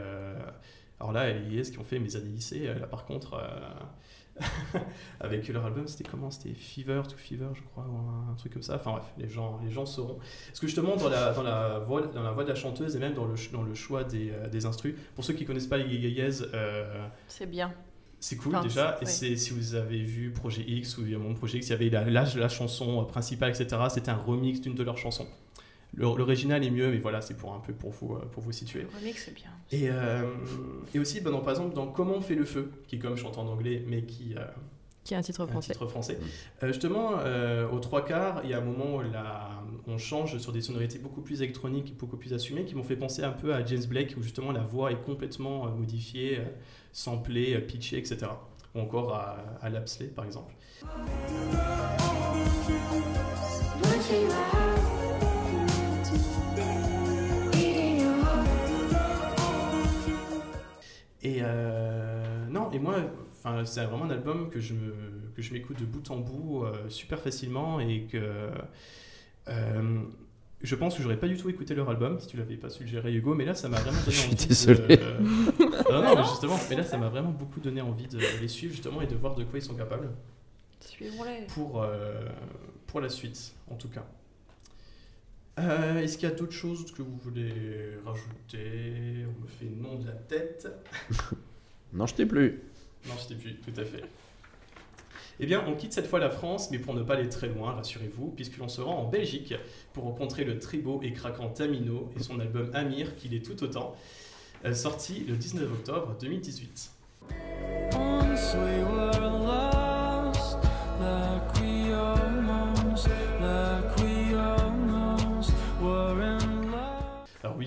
Alors là, les Yes qui ont fait mes années lycée, euh, là par contre, euh, avec leur album, c'était comment? C'était Fever to Fever, je crois, ou un, truc comme ça. Enfin bref, les gens, les gens sauront. Parce que justement, dans la, dans la, voix, dans la voix de la chanteuse et même dans le, ch- dans le choix des, euh, des instrus, pour ceux qui connaissent pas Yes, euh, C'est bien. c'est cool Enfin, déjà, et si vous avez vu Projet X ou mon Projet X, il y avait la, la, la chanson principale, etc. C'était un remix d'une de leurs chansons. Le- L'original est mieux, mais voilà, c'est pour un peu pour vous, euh, pour vous situer. Le remix, c'est bien. Et, euh, et aussi, ben, dans- par exemple, dans Comment on fait le feu, qui est comme chante en anglais, mais qui euh, Qui est un titre un français. titre français. Euh, justement, euh, aux trois quarts, il y a un moment où la- on change sur des sonorités beaucoup plus électroniques, beaucoup plus assumées, qui m'ont fait penser un peu à James Blake, où justement la voix est complètement euh, modifiée, euh, samplée, euh, pitchée, etc. Ou encore à, à Lapsley, par exemple. Et euh, non, et moi, enfin, c'est vraiment un album que je me, que je m'écoute de bout en bout euh, super facilement et que euh, je pense que j'aurais pas du tout écouté leur album si tu l'avais pas suggéré Hugo, mais là ça m'a vraiment donné Je suis envie. désolé. De... non, non, mais justement, mais là ça m'a vraiment beaucoup donné envie de les suivre justement et de voir de quoi ils sont capables Suivons-les. pour, euh, pour la suite, en tout cas. Euh, Est-ce qu'il y a d'autres choses que vous voulez rajouter? On me fait non de la tête. Non, je t'ai plus. Non, je t'ai plus, tout à fait. Eh bien, on quitte cette fois la France, mais pour ne pas aller très loin, rassurez-vous, puisque l'on se rend en Belgique pour rencontrer le très beau et craquant Tamino et son album Amir, qu'il est tout autant, euh, sorti le 19 octobre 2018.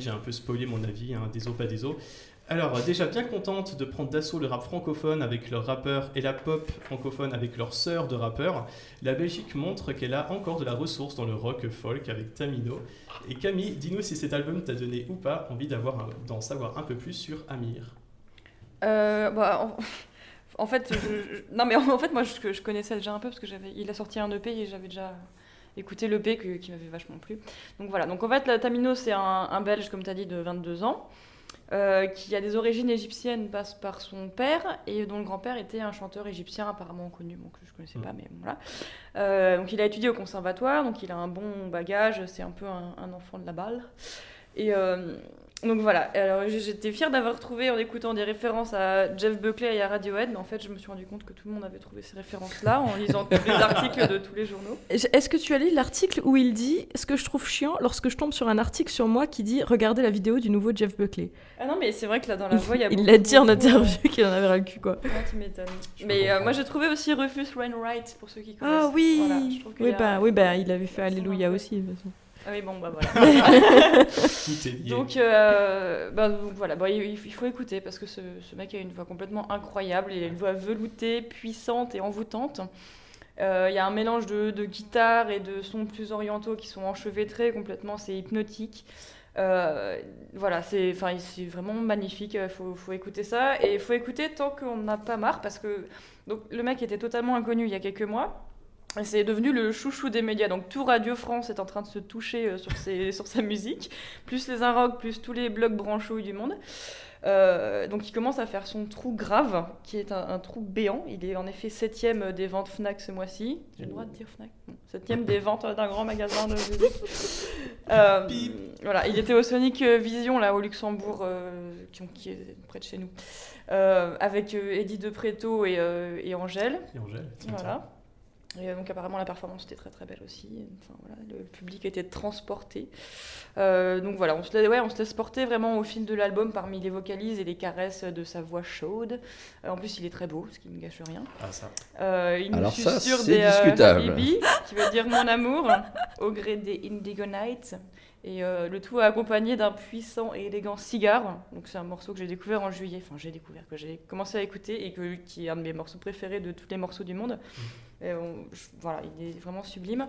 J'ai un peu spoilé mon avis, hein, des os, pas des os. Alors, déjà bien contente de prendre d'assaut le rap francophone avec leurs rappeurs et la pop francophone avec leurs sœurs de rappeurs, la Belgique montre qu'elle a encore de la ressource dans le rock folk avec Tamino. Et Camille, dis-nous si cet album t'a donné ou pas envie d'en savoir un peu plus sur Amir. Euh, bah, en, fait, non mais en fait, moi, je, je connaissais déjà un peu parce que j'avais, il a sorti un EP et j'avais déjà écouté l'EP que- qui m'avait vachement plu. Donc voilà. Donc en fait, la Tamino, c'est un, un Belge, comme tu as dit, de 22 ans. euh, qui a des origines égyptiennes passe par son père et dont le grand-père était un chanteur égyptien apparemment connu, bon, que je connaissais pas, mais bon, voilà. Euh, donc il a étudié au conservatoire, donc il a un bon bagage, c'est un peu un, un enfant de la balle. Et euh, donc voilà, alors j'étais fière d'avoir trouvé en écoutant des références à Jeff Buckley et à Radiohead, mais en fait je me suis rendu compte que tout le monde avait trouvé ces références-là en lisant tous les articles de tous les journaux. Est-ce que tu as lu l'article où il dit ce que je trouve chiant lorsque je tombe sur un article sur moi qui dit regardez la vidéo du nouveau Jeff Buckley? Ah non, mais c'est vrai que là dans la voix il y a Il l'a dit en interview qu'il en avait ras le cul quoi. ouais, tu m'étonnes. Je Mais euh, moi j'ai trouvé aussi Rufus Wainwright pour ceux qui connaissent. Ah oui Voilà, je trouve qu'il oui, y a- bah, oui, bah, il avait fait Alléluia aussi. de toute façon. Ah oui, bon bah voilà. Tout est lié. Donc, euh, bah, donc voilà, bah, il, il faut écouter parce que ce, ce mec a une voix complètement incroyable. Il a une voix veloutée, puissante et envoûtante. Euh, Il y a un mélange de, de guitare et de sons plus orientaux qui sont enchevêtrés complètement, c'est hypnotique. Euh, voilà, c'est enfin, c'est vraiment magnifique, il faut, faut écouter ça. Et il faut écouter tant qu'on n'a pas marre parce que donc, le mec était totalement inconnu il y a quelques mois. C'est devenu le chouchou des médias. Donc tout Radio France est en train de se toucher euh, sur, ses, sur sa musique, plus les Inrock, plus tous les blogs branchouilles du monde. Euh, donc il commence à faire son trou grave, qui est un, un trou béant. Il est en effet septième des ventes Fnac ce mois-ci. J'ai le droit de dire Fnac Bon, Septième des ventes d'un grand magasin de musique. Euh, voilà, il était au Sonic Vision là au Luxembourg, euh, qui, qui est près de chez nous, avec Eddie De Preto et, et Angèle. Et Angèle, tiens. Et euh, donc apparemment la performance était très très belle aussi. Enfin, voilà, le public était transporté. Euh, donc voilà, on se, laisse, ouais, on se laisse porter vraiment au fil de l'album parmi les vocalises et les caresses de sa voix chaude. Euh, en plus il est très beau, ce qui ne gâche rien. Ah, ça. Euh, il Alors ça, c'est euh, discutable. Qui veut dire mon amour, au gré des Indigo Nights. Et euh, le tout accompagné d'un puissant et élégant cigare. Donc c'est un morceau que j'ai découvert en juillet. Enfin j'ai découvert que j'ai commencé à écouter et que, qui est un de mes morceaux préférés de tous les morceaux du monde. Et voilà, il est vraiment sublime.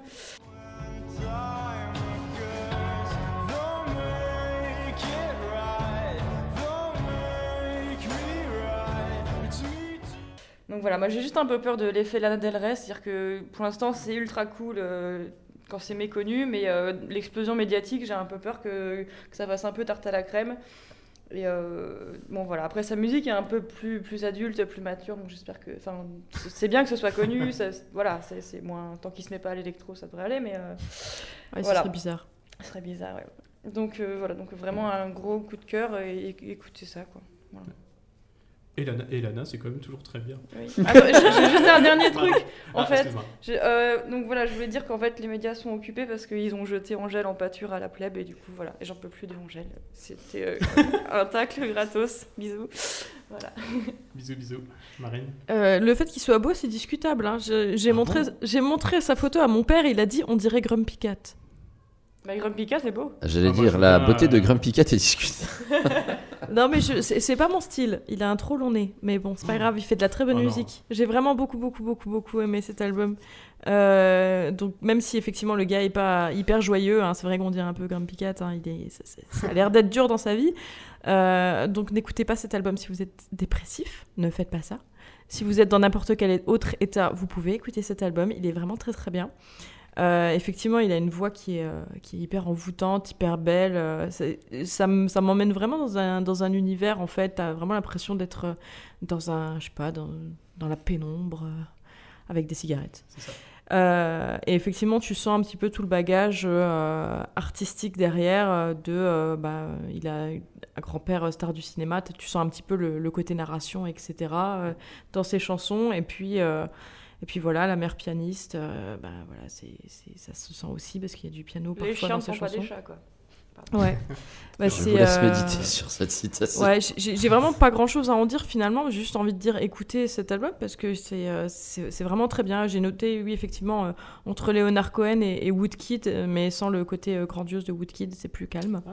Donc voilà, moi j'ai juste un peu peur de l'effet Lana Del Rey, c'est-à-dire que pour l'instant c'est ultra cool euh, quand c'est méconnu, mais euh, l'explosion médiatique, j'ai un peu peur que ça fasse un peu tarte à la crème. Et euh, bon voilà, après sa musique est un peu plus, plus adulte, plus mature, donc j'espère que. Enfin, c'est- bien que ce soit connu, ça, voilà, c'est moins. Tant qu'il se met pas à l'électro, ça devrait aller, mais. euh, Ouais, Voilà. ce serait bizarre. ce serait bizarre, ouais. Donc euh, voilà, donc vraiment un gros coup de cœur et, et écoutez ça, quoi. Voilà. Et Lana, et Lana, c'est quand même toujours très bien. Oui. Attends, j'ai j'ai juste un dernier truc. En Ah, fait, euh, donc voilà, je voulais dire qu'en fait les médias sont occupés parce qu'ils ont jeté Angèle en pâture à la plèbe et du coup voilà, et j'en peux plus de Angèle. C'était euh, un tacle gratos. Bisous. Voilà. Bisous, bisous. Marine Euh, le fait qu'il soit beau, c'est discutable. hein. J'ai Ah montré, bon j'ai montré sa photo à mon père, il a dit on dirait Grumpy Cat. Bah, Grumpy Cat, c'est beau. J'allais Ah, dire, la beauté de euh, Grumpy Cat est discutable. Non, mais je- c'est pas mon style. Il a un trop long nez. Mais bon, c'est pas grave, il fait de la très bonne Oh musique. J'ai vraiment beaucoup, beaucoup, beaucoup, beaucoup aimé cet album. Euh, donc, même si effectivement le gars est pas hyper joyeux, hein, c'est vrai qu'on dirait un peu Grumpy Cat, hein, il est, ça, ça- ça a l'air d'être dur dans sa vie. Euh, donc, n'écoutez pas cet album si vous êtes dépressif. Ne faites pas ça. Si vous êtes dans n'importe quel autre état, vous pouvez écouter cet album. Il est vraiment très, très bien. Euh, effectivement, il a une voix qui est, euh, qui est hyper envoûtante, hyper belle. euh, ça m'emmène vraiment dans un, dans un univers, en fait. T'as vraiment l'impression d'être dans un, je sais pas, dans, dans la pénombre, avec des cigarettes. C'est ça. Euh, et effectivement, tu sens un petit peu tout le bagage euh, artistique derrière. euh, de, bah, il a un grand-père star du cinéma. Tu sens un petit peu le, le côté narration, etc. dans ses chansons. Et puis, et puis voilà, la mère pianiste. euh, bah, voilà, c'est, ça se sent aussi parce qu'il y a du piano Les parfois chiens dans ne ses sont pas chansons. des chats, quoi. Ouais. Bah, Je vous laisse euh, méditer sur cette citation. Ouais, j'ai vraiment pas grand chose à en dire finalement, j'ai juste envie de dire écoutez cet album parce que c'est euh, vraiment très bien. J'ai noté, oui, effectivement, euh, entre Leonard Cohen et, et Woodkid, mais sans le côté grandiose de Woodkid, c'est plus calme. Ah,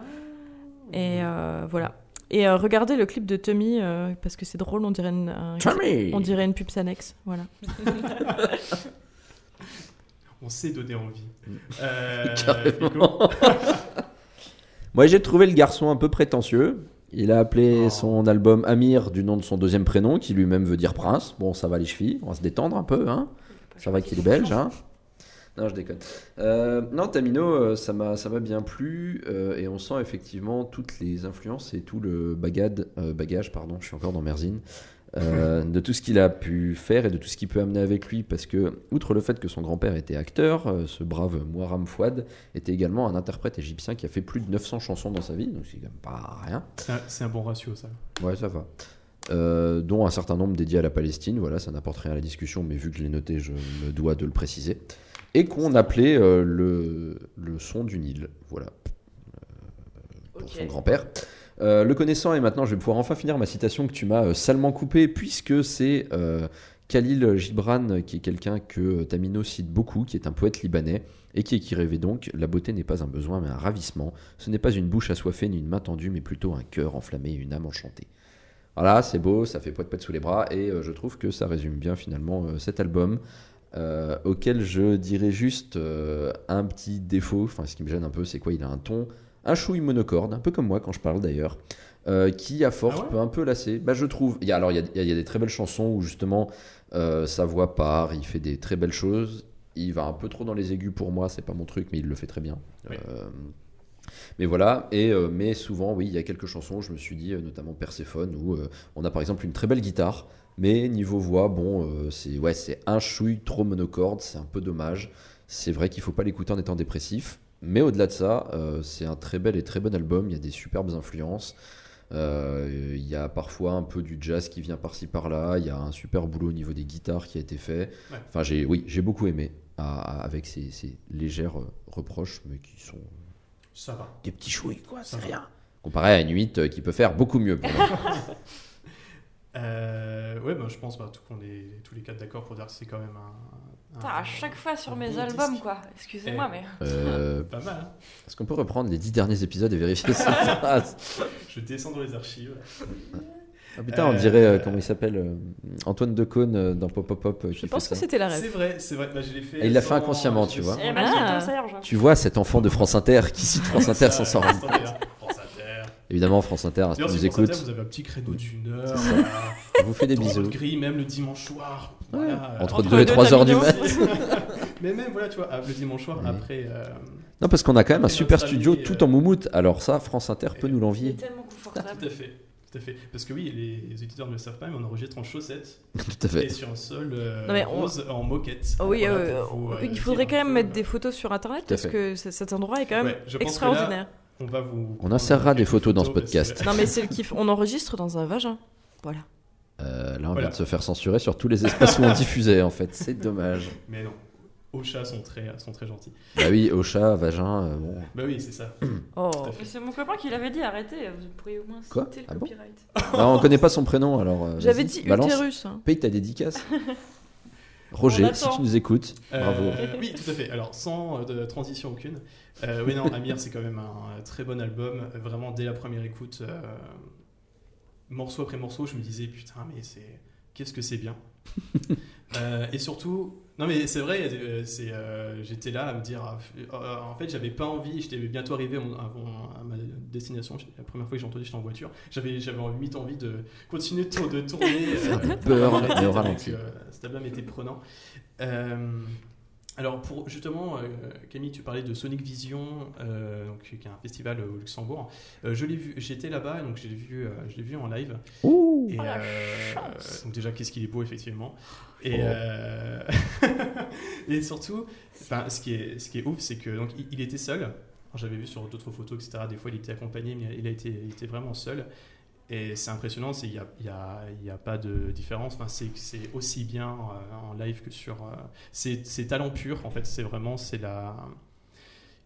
Et euh, voilà. Et euh, regardez le clip de Tommy, euh, parce que c'est drôle, on dirait une, un- Tommy on dirait une pub Sanex. Voilà. On sait donner envie. Mm. Euh, Moi, j'ai trouvé le garçon un peu prétentieux. Il a appelé Oh. son album Amir du nom de son deuxième prénom, qui lui-même veut dire prince. Bon, ça va les chevilles, on va se détendre un peu, hein. Ça va qu'il est belge, hein. Non, je déconne. Euh, non, Tamino, euh, ça m'a, ça m'a bien plu, euh, et on sent effectivement toutes les influences et tout le bagade, euh, bagage, pardon, je suis encore dans Merzine, de tout ce qu'il a pu faire et de tout ce qu'il peut amener avec lui, parce que, outre le fait que son grand-père était acteur, ce brave Mouaram Fouad était également un interprète égyptien qui a fait plus de 900 chansons dans sa vie, donc c'est quand même pas rien. C'est un, c'est un bon ratio, ça. Ouais, ça va. Euh, dont un certain nombre dédiés à la Palestine. Voilà, ça n'apporte rien à la discussion, mais vu que je l'ai noté, je me dois de le préciser. Et qu'on appelait euh, le, le son du Nil. Voilà. Euh, pour son grand-père. Euh, le connaissant, et maintenant je vais pouvoir enfin finir ma citation que tu m'as euh, salement coupée, puisque c'est euh, Khalil Gibran, qui est quelqu'un que Tamino cite beaucoup, qui est un poète libanais, et qui écrivait donc La beauté n'est pas un besoin, mais un ravissement. Ce n'est pas une bouche assoiffée ni une main tendue, mais plutôt un cœur enflammé et une âme enchantée. Voilà, c'est beau, ça fait poète poète sous les bras, et je trouve que ça résume bien finalement cet album, euh, auquel je dirais juste euh, un petit défaut, enfin ce qui me gêne un peu, c'est quoi? Il a un ton, un chouille monocorde, un peu comme moi quand je parle d'ailleurs, euh, qui à force Ah ouais? peut un peu lasser. Bah, je trouve. Il y a, alors il y a, y des très belles chansons où justement sa voix part, il fait des très belles choses. Il va un peu trop dans les aigus pour moi, c'est pas mon truc, mais il le fait très bien. Oui. Mais voilà, et, euh, mais souvent, oui, il y a quelques chansons, où je me suis dit, euh, notamment Perséphone, où euh, on a par exemple une très belle guitare, mais niveau voix, bon, euh, c'est ouais, c'est un chouille trop monocorde, c'est un peu dommage. C'est vrai qu'il faut pas l'écouter en étant dépressif, mais au-delà de ça, euh, c'est un très bel et très bon album, il y a des superbes influences. Euh, Il y a parfois un peu du jazz qui vient par-ci par-là. Il y a un super boulot au niveau des guitares qui a été fait. Ouais. Enfin, j'ai, oui, j'ai beaucoup aimé à- à- avec ces, ces légères reproches, mais qui sont Ça va. des petits chouilles, quoi. C'est rien. Comparé à Nuit euh, qui peut faire beaucoup mieux. Euh, ouais, bah, je pense bah, tout qu'on est tous les quatre d'accord pour dire que c'est quand même un. un- Putain, à chaque fois sur mes bon albums, disque. quoi. Excusez-moi, Eh. mais. Euh, Pas mal, hein Est-ce qu'on peut reprendre les dix derniers épisodes et vérifier phrase Je descends dans les archives. Ah putain, on Euh, dirait euh, comment il s'appelle euh, Antoine Decaune euh, dans Pop Pop Pop. euh, Je pense que ça. c'était la C'est rêve. vrai, c'est vrai. Bah, je l'ai fait. Et il l'a fait inconsciemment, tu vois. Eh, Ah. Magic Serge. Tu vois cet enfant de France Inter qui cite France Inter sans s'en rendre compte. France Inter. Évidemment, France Inter, si Inter, écoutes, vous avez un petit créneau d'une heure. C'est ça. voilà. on vous fait des bisous. grille, même le dimanche soir. Ouais, Voilà, euh, Entre Entre 2 et deux 3 heures du mat. Mais même, voilà, tu vois, ah, le dimanche soir, après. euh, Non, parce qu'on a quand même un Et super studio tout euh, en moumoute. Alors ça, France Inter peut nous l'envier. tellement Tout confortable. à fait. Tout à fait. Parce que oui, les, les auditeurs ne le savent pas, mais on enregistre en chaussettes Tout à et fait. sur un sol euh, Non, mais on- rose en moquette. Oh oui, Voilà, vous, il faudrait quand même peu, mettre des photos sur internet Tout parce que cet endroit est quand même Ouais, je pense que là, extraordinaire. On va vous. On insérera des photos dans ce podcast. Non mais c'est le kiff. On enregistre dans un vagin. Voilà. Euh, là, on Voilà. vient de se faire censurer sur tous les espaces où on diffusait, en fait. C'est dommage. Mais non. Ocha sont très, sont très gentils. Bah oui, au chat, vagin, euh, bon. Bah oui, c'est ça. Oh. C'est mon copain qui l'avait dit, arrêtez, vous pourriez au moins Quoi? citer Ah le bon? copyright. Bah, on connaît pas son prénom, alors. euh, J'avais dit balance. utérus. hein. Paye ta dédicace. Roger, si tu nous écoutes, bravo. Euh, oui, tout à fait. Alors, sans euh, de transition aucune. Euh, oui, non, Amir, c'est quand même un très bon album. Vraiment, dès la première écoute, euh, morceau après morceau, je me disais, putain, mais c'est. Qu'est-ce que c'est bien. Euh, et surtout, non, mais c'est vrai, euh, c'est, euh, j'étais là à me dire, euh, en fait, j'avais pas envie, j'étais bientôt arrivé à, ma destination. La première fois que j'ai entendu, j'étais en voiture. J'avais, j'avais envie de continuer de, tour- de tourner. Faire du beurre, euh, cet album était prenant. Alors pour justement, euh, Camille, tu parlais de Sonic Vision, euh, donc, qui est un festival au Luxembourg. Euh, je l'ai vu, j'étais là-bas, donc je l'ai vu, euh, je l'ai vu en live. Ouh. Et, Oh, la euh, chance. donc déjà, qu'est-ce qu'il est beau effectivement. Et, Oh. euh, et surtout, enfin, ce qui est, ce qui est ouf, c'est que donc il, il était seul. J'avais vu sur d'autres photos, etc. Des fois, il était accompagné, mais il a été, il était vraiment seul. Et c'est impressionnant, il n'y a, y y a pas de différence. Enfin, c'est aussi bien euh, en live que sur. euh, c'est talent pur, en fait. C'est vraiment. C'est la.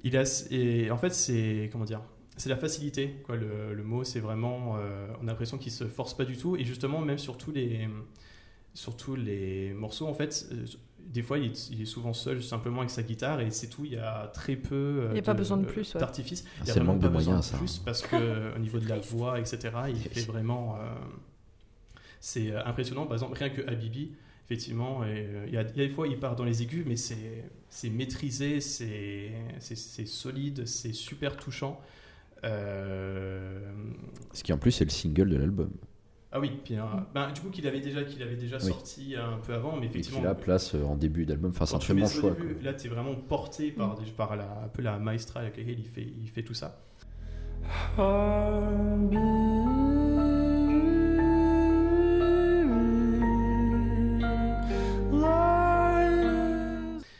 Il a, et en fait, c'est. Comment dire c'est la facilité, quoi. Le, le mot, c'est vraiment. euh, on a l'impression qu'il se force pas du tout. Et justement, même sur tous les, sur tous les morceaux, en fait, euh, des fois, il est, il est souvent seul, simplement avec sa guitare, et c'est tout. Il y a très peu. euh, Il y a pas besoin de plus, ouais. D'artifice. Ah, Il y a c'est le vraiment manque pas de besoin moyens, de ça. plus parce que au niveau de la voix, etc., il fait vraiment. euh, c'est euh, impressionnant. Par exemple, rien que Habibi, effectivement, et, euh, il y, a, il y a des fois, il part dans les aigus, mais c'est c'est maîtrisé, c'est solide, c'est super touchant. Euh, Ce qui en plus est le single de l'album. Ah oui, puis, euh, ben, du coup qu'il avait déjà qu'il avait déjà Oui. sorti un peu avant, mais Et qui effectivement. la place euh, en début d'album. Enfin, c'est un très bon choix. début. Là, tu es vraiment porté par, des- par la, un peu la maestra avec laquelle il fait, il fait tout ça.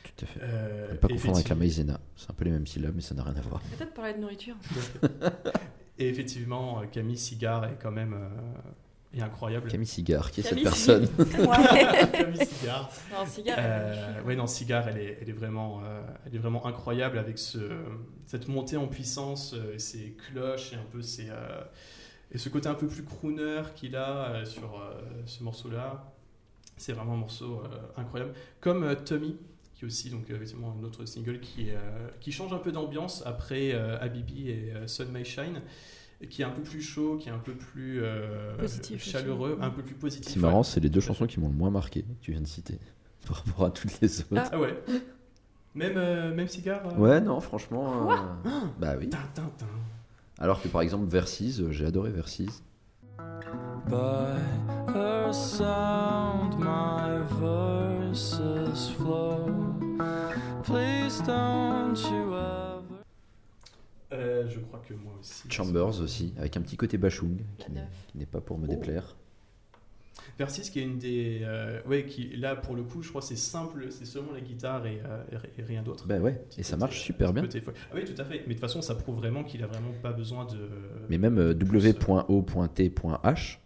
Tout à fait. Euh, Ne pas confondre avec la effectivement- maïzena. C'est un peu les mêmes syllabes, mais ça n'a rien à voir. Peut-être parler de nourriture. Et effectivement, euh, Camille Cigare est quand même euh, est incroyable. Camille Cigare, qui est cette personne Ouais. Camille Cigare. Un cigare. Euh, ouais, non, Cigare, elle est, elle est vraiment, euh, elle est vraiment incroyable avec ce, cette montée en puissance, euh, ses cloches et un peu ses, euh, et ce côté un peu plus crooner qu'il a euh, sur euh, ce morceau-là. C'est vraiment un morceau euh, incroyable. Comme euh, Tommy, qui est aussi donc effectivement un autre single qui, euh, qui change un peu d'ambiance après euh, Habibi et euh, Sun May Shine, et qui est un peu plus chaud, qui est un peu plus euh, Positif aussi. chaleureux, un peu plus positif. C'est marrant, ouais. c'est les deux chansons qui m'ont le moins marqué, que tu viens de citer, par rapport à toutes les autres. Ah. Ah ouais. Même, euh, même cigare euh, Ouais, non, franchement. euh, bah oui. Alors que par exemple, Versis, euh, j'ai adoré Versis. By her sound, my verses flow. Please don't you ever. Euh, je crois que moi aussi. Chambers aussi, avec un petit côté Bachung, qui n'est- pas pour me Oh. déplaire. Versis qui est une des. euh, ouais, qui là pour le coup, je crois que c'est simple, c'est seulement la guitare et, euh, et- rien d'autre. Bah ouais, et ça marche euh, super bien. Ah oui, tout à fait. Mais de toute façon, ça prouve vraiment qu'il a vraiment pas besoin de. Mais même euh, W.O.T.H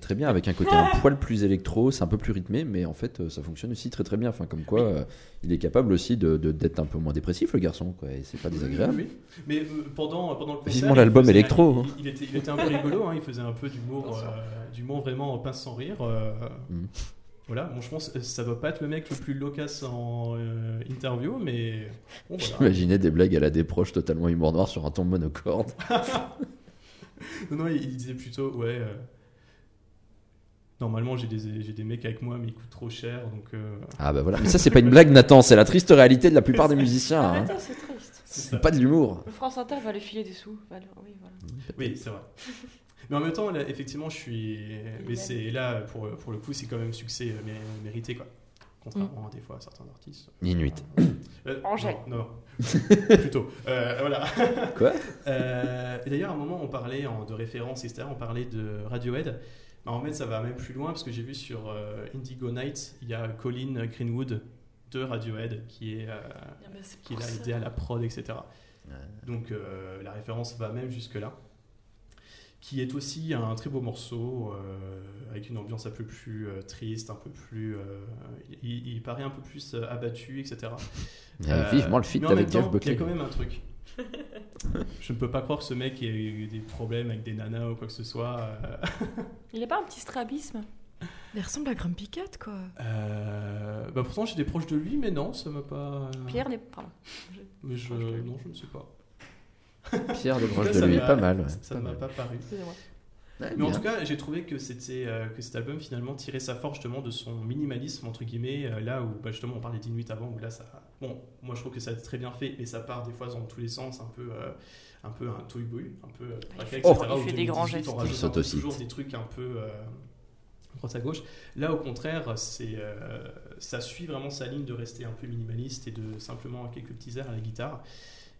très bien, avec un côté un poil plus électro, c'est un peu plus rythmé, mais en fait euh, ça fonctionne aussi très très bien. Enfin, comme quoi, euh, il est capable aussi de de- d'être un peu moins dépressif, le garçon, quoi, et c'est pas désagréable. Oui, oui. Mais euh, pendant, pendant le concert. Vivement il l'album électro, hein. Il, il était, il était un peu rigolo, hein, il faisait un peu d'humour, euh, vraiment pince sans rire. Mm. Voilà, bon, je pense que ça va pas être le mec le plus loquace en euh, interview, mais bon, voilà. J'imaginais des blagues à la déproche totalement humour noir sur un ton monocorde. Non, non, il, il disait plutôt, ouais. euh, Normalement, j'ai des, j'ai des mecs avec moi, mais ils coûtent trop cher, donc. euh, Ah bah voilà, mais ça c'est pas une blague Nathan, c'est la triste réalité de la plupart des musiciens. hein. Arrêtez, c'est triste. c'est pas de l'humour. Le France Inter va lui filer des sous. Le- Oui, voilà. Oui, c'est vrai. Mais en même temps, là, effectivement, je suis. Mais c'est là, pour, pour le coup, c'est quand même succès euh, mé- mérité, quoi. Contrairement à des fois à certains artistes. Inuit. Euh, Angèle. Non, non. plutôt. Euh, voilà. Quoi? Euh, d'ailleurs, à un moment, on parlait en- de références, etc. On parlait de Radiohead. Mais en fait, ça va même plus loin parce que j'ai vu sur euh, Indigo Night, il y a Colin Greenwood de Radiohead qui est, euh, Ah, bah, qui l'a aidé à la prod, etc. Donc euh, la référence va même jusque-là. Qui est aussi un très beau morceau euh, avec une ambiance un peu plus euh, triste, un peu plus. euh, il, il paraît un peu plus euh, abattu, etc. Euh, vivement le feat avec Jeff Buckley. Il y a quand même un truc. Je ne peux pas croire que ce mec ait eu des problèmes avec des nanas ou quoi que ce soit. euh. Il a pas un petit strabisme? Il ressemble à Grumpy Cat, quoi. Euh, bah pourtant, j'étais proche de lui, mais non, ça m'a pas. Pierre n'est. Pardon. Mais je... Non, je ne sais pas. Pierre tout proche de lui, pas mal. ouais, Ça pas ne m'a pas paru. Ouais, Mais en tout cas, j'ai trouvé que, c'était, euh, que cet album finalement tirait sa force justement de son minimalisme, entre guillemets, euh, là où bah, justement on parlait d'Inuit avant, où là ça. Bon, moi je trouve que ça a été très bien fait, mais ça part des fois dans tous les sens, un peu. euh, un peu un toy boy, un peu euh, Oh. etc. Il Au fait des grands 2018, gestes. On rajoute toujours des trucs un peu euh, à droite à gauche. Là, au contraire, c'est, euh, ça suit vraiment sa ligne de rester un peu minimaliste et de simplement quelques petits airs à la guitare.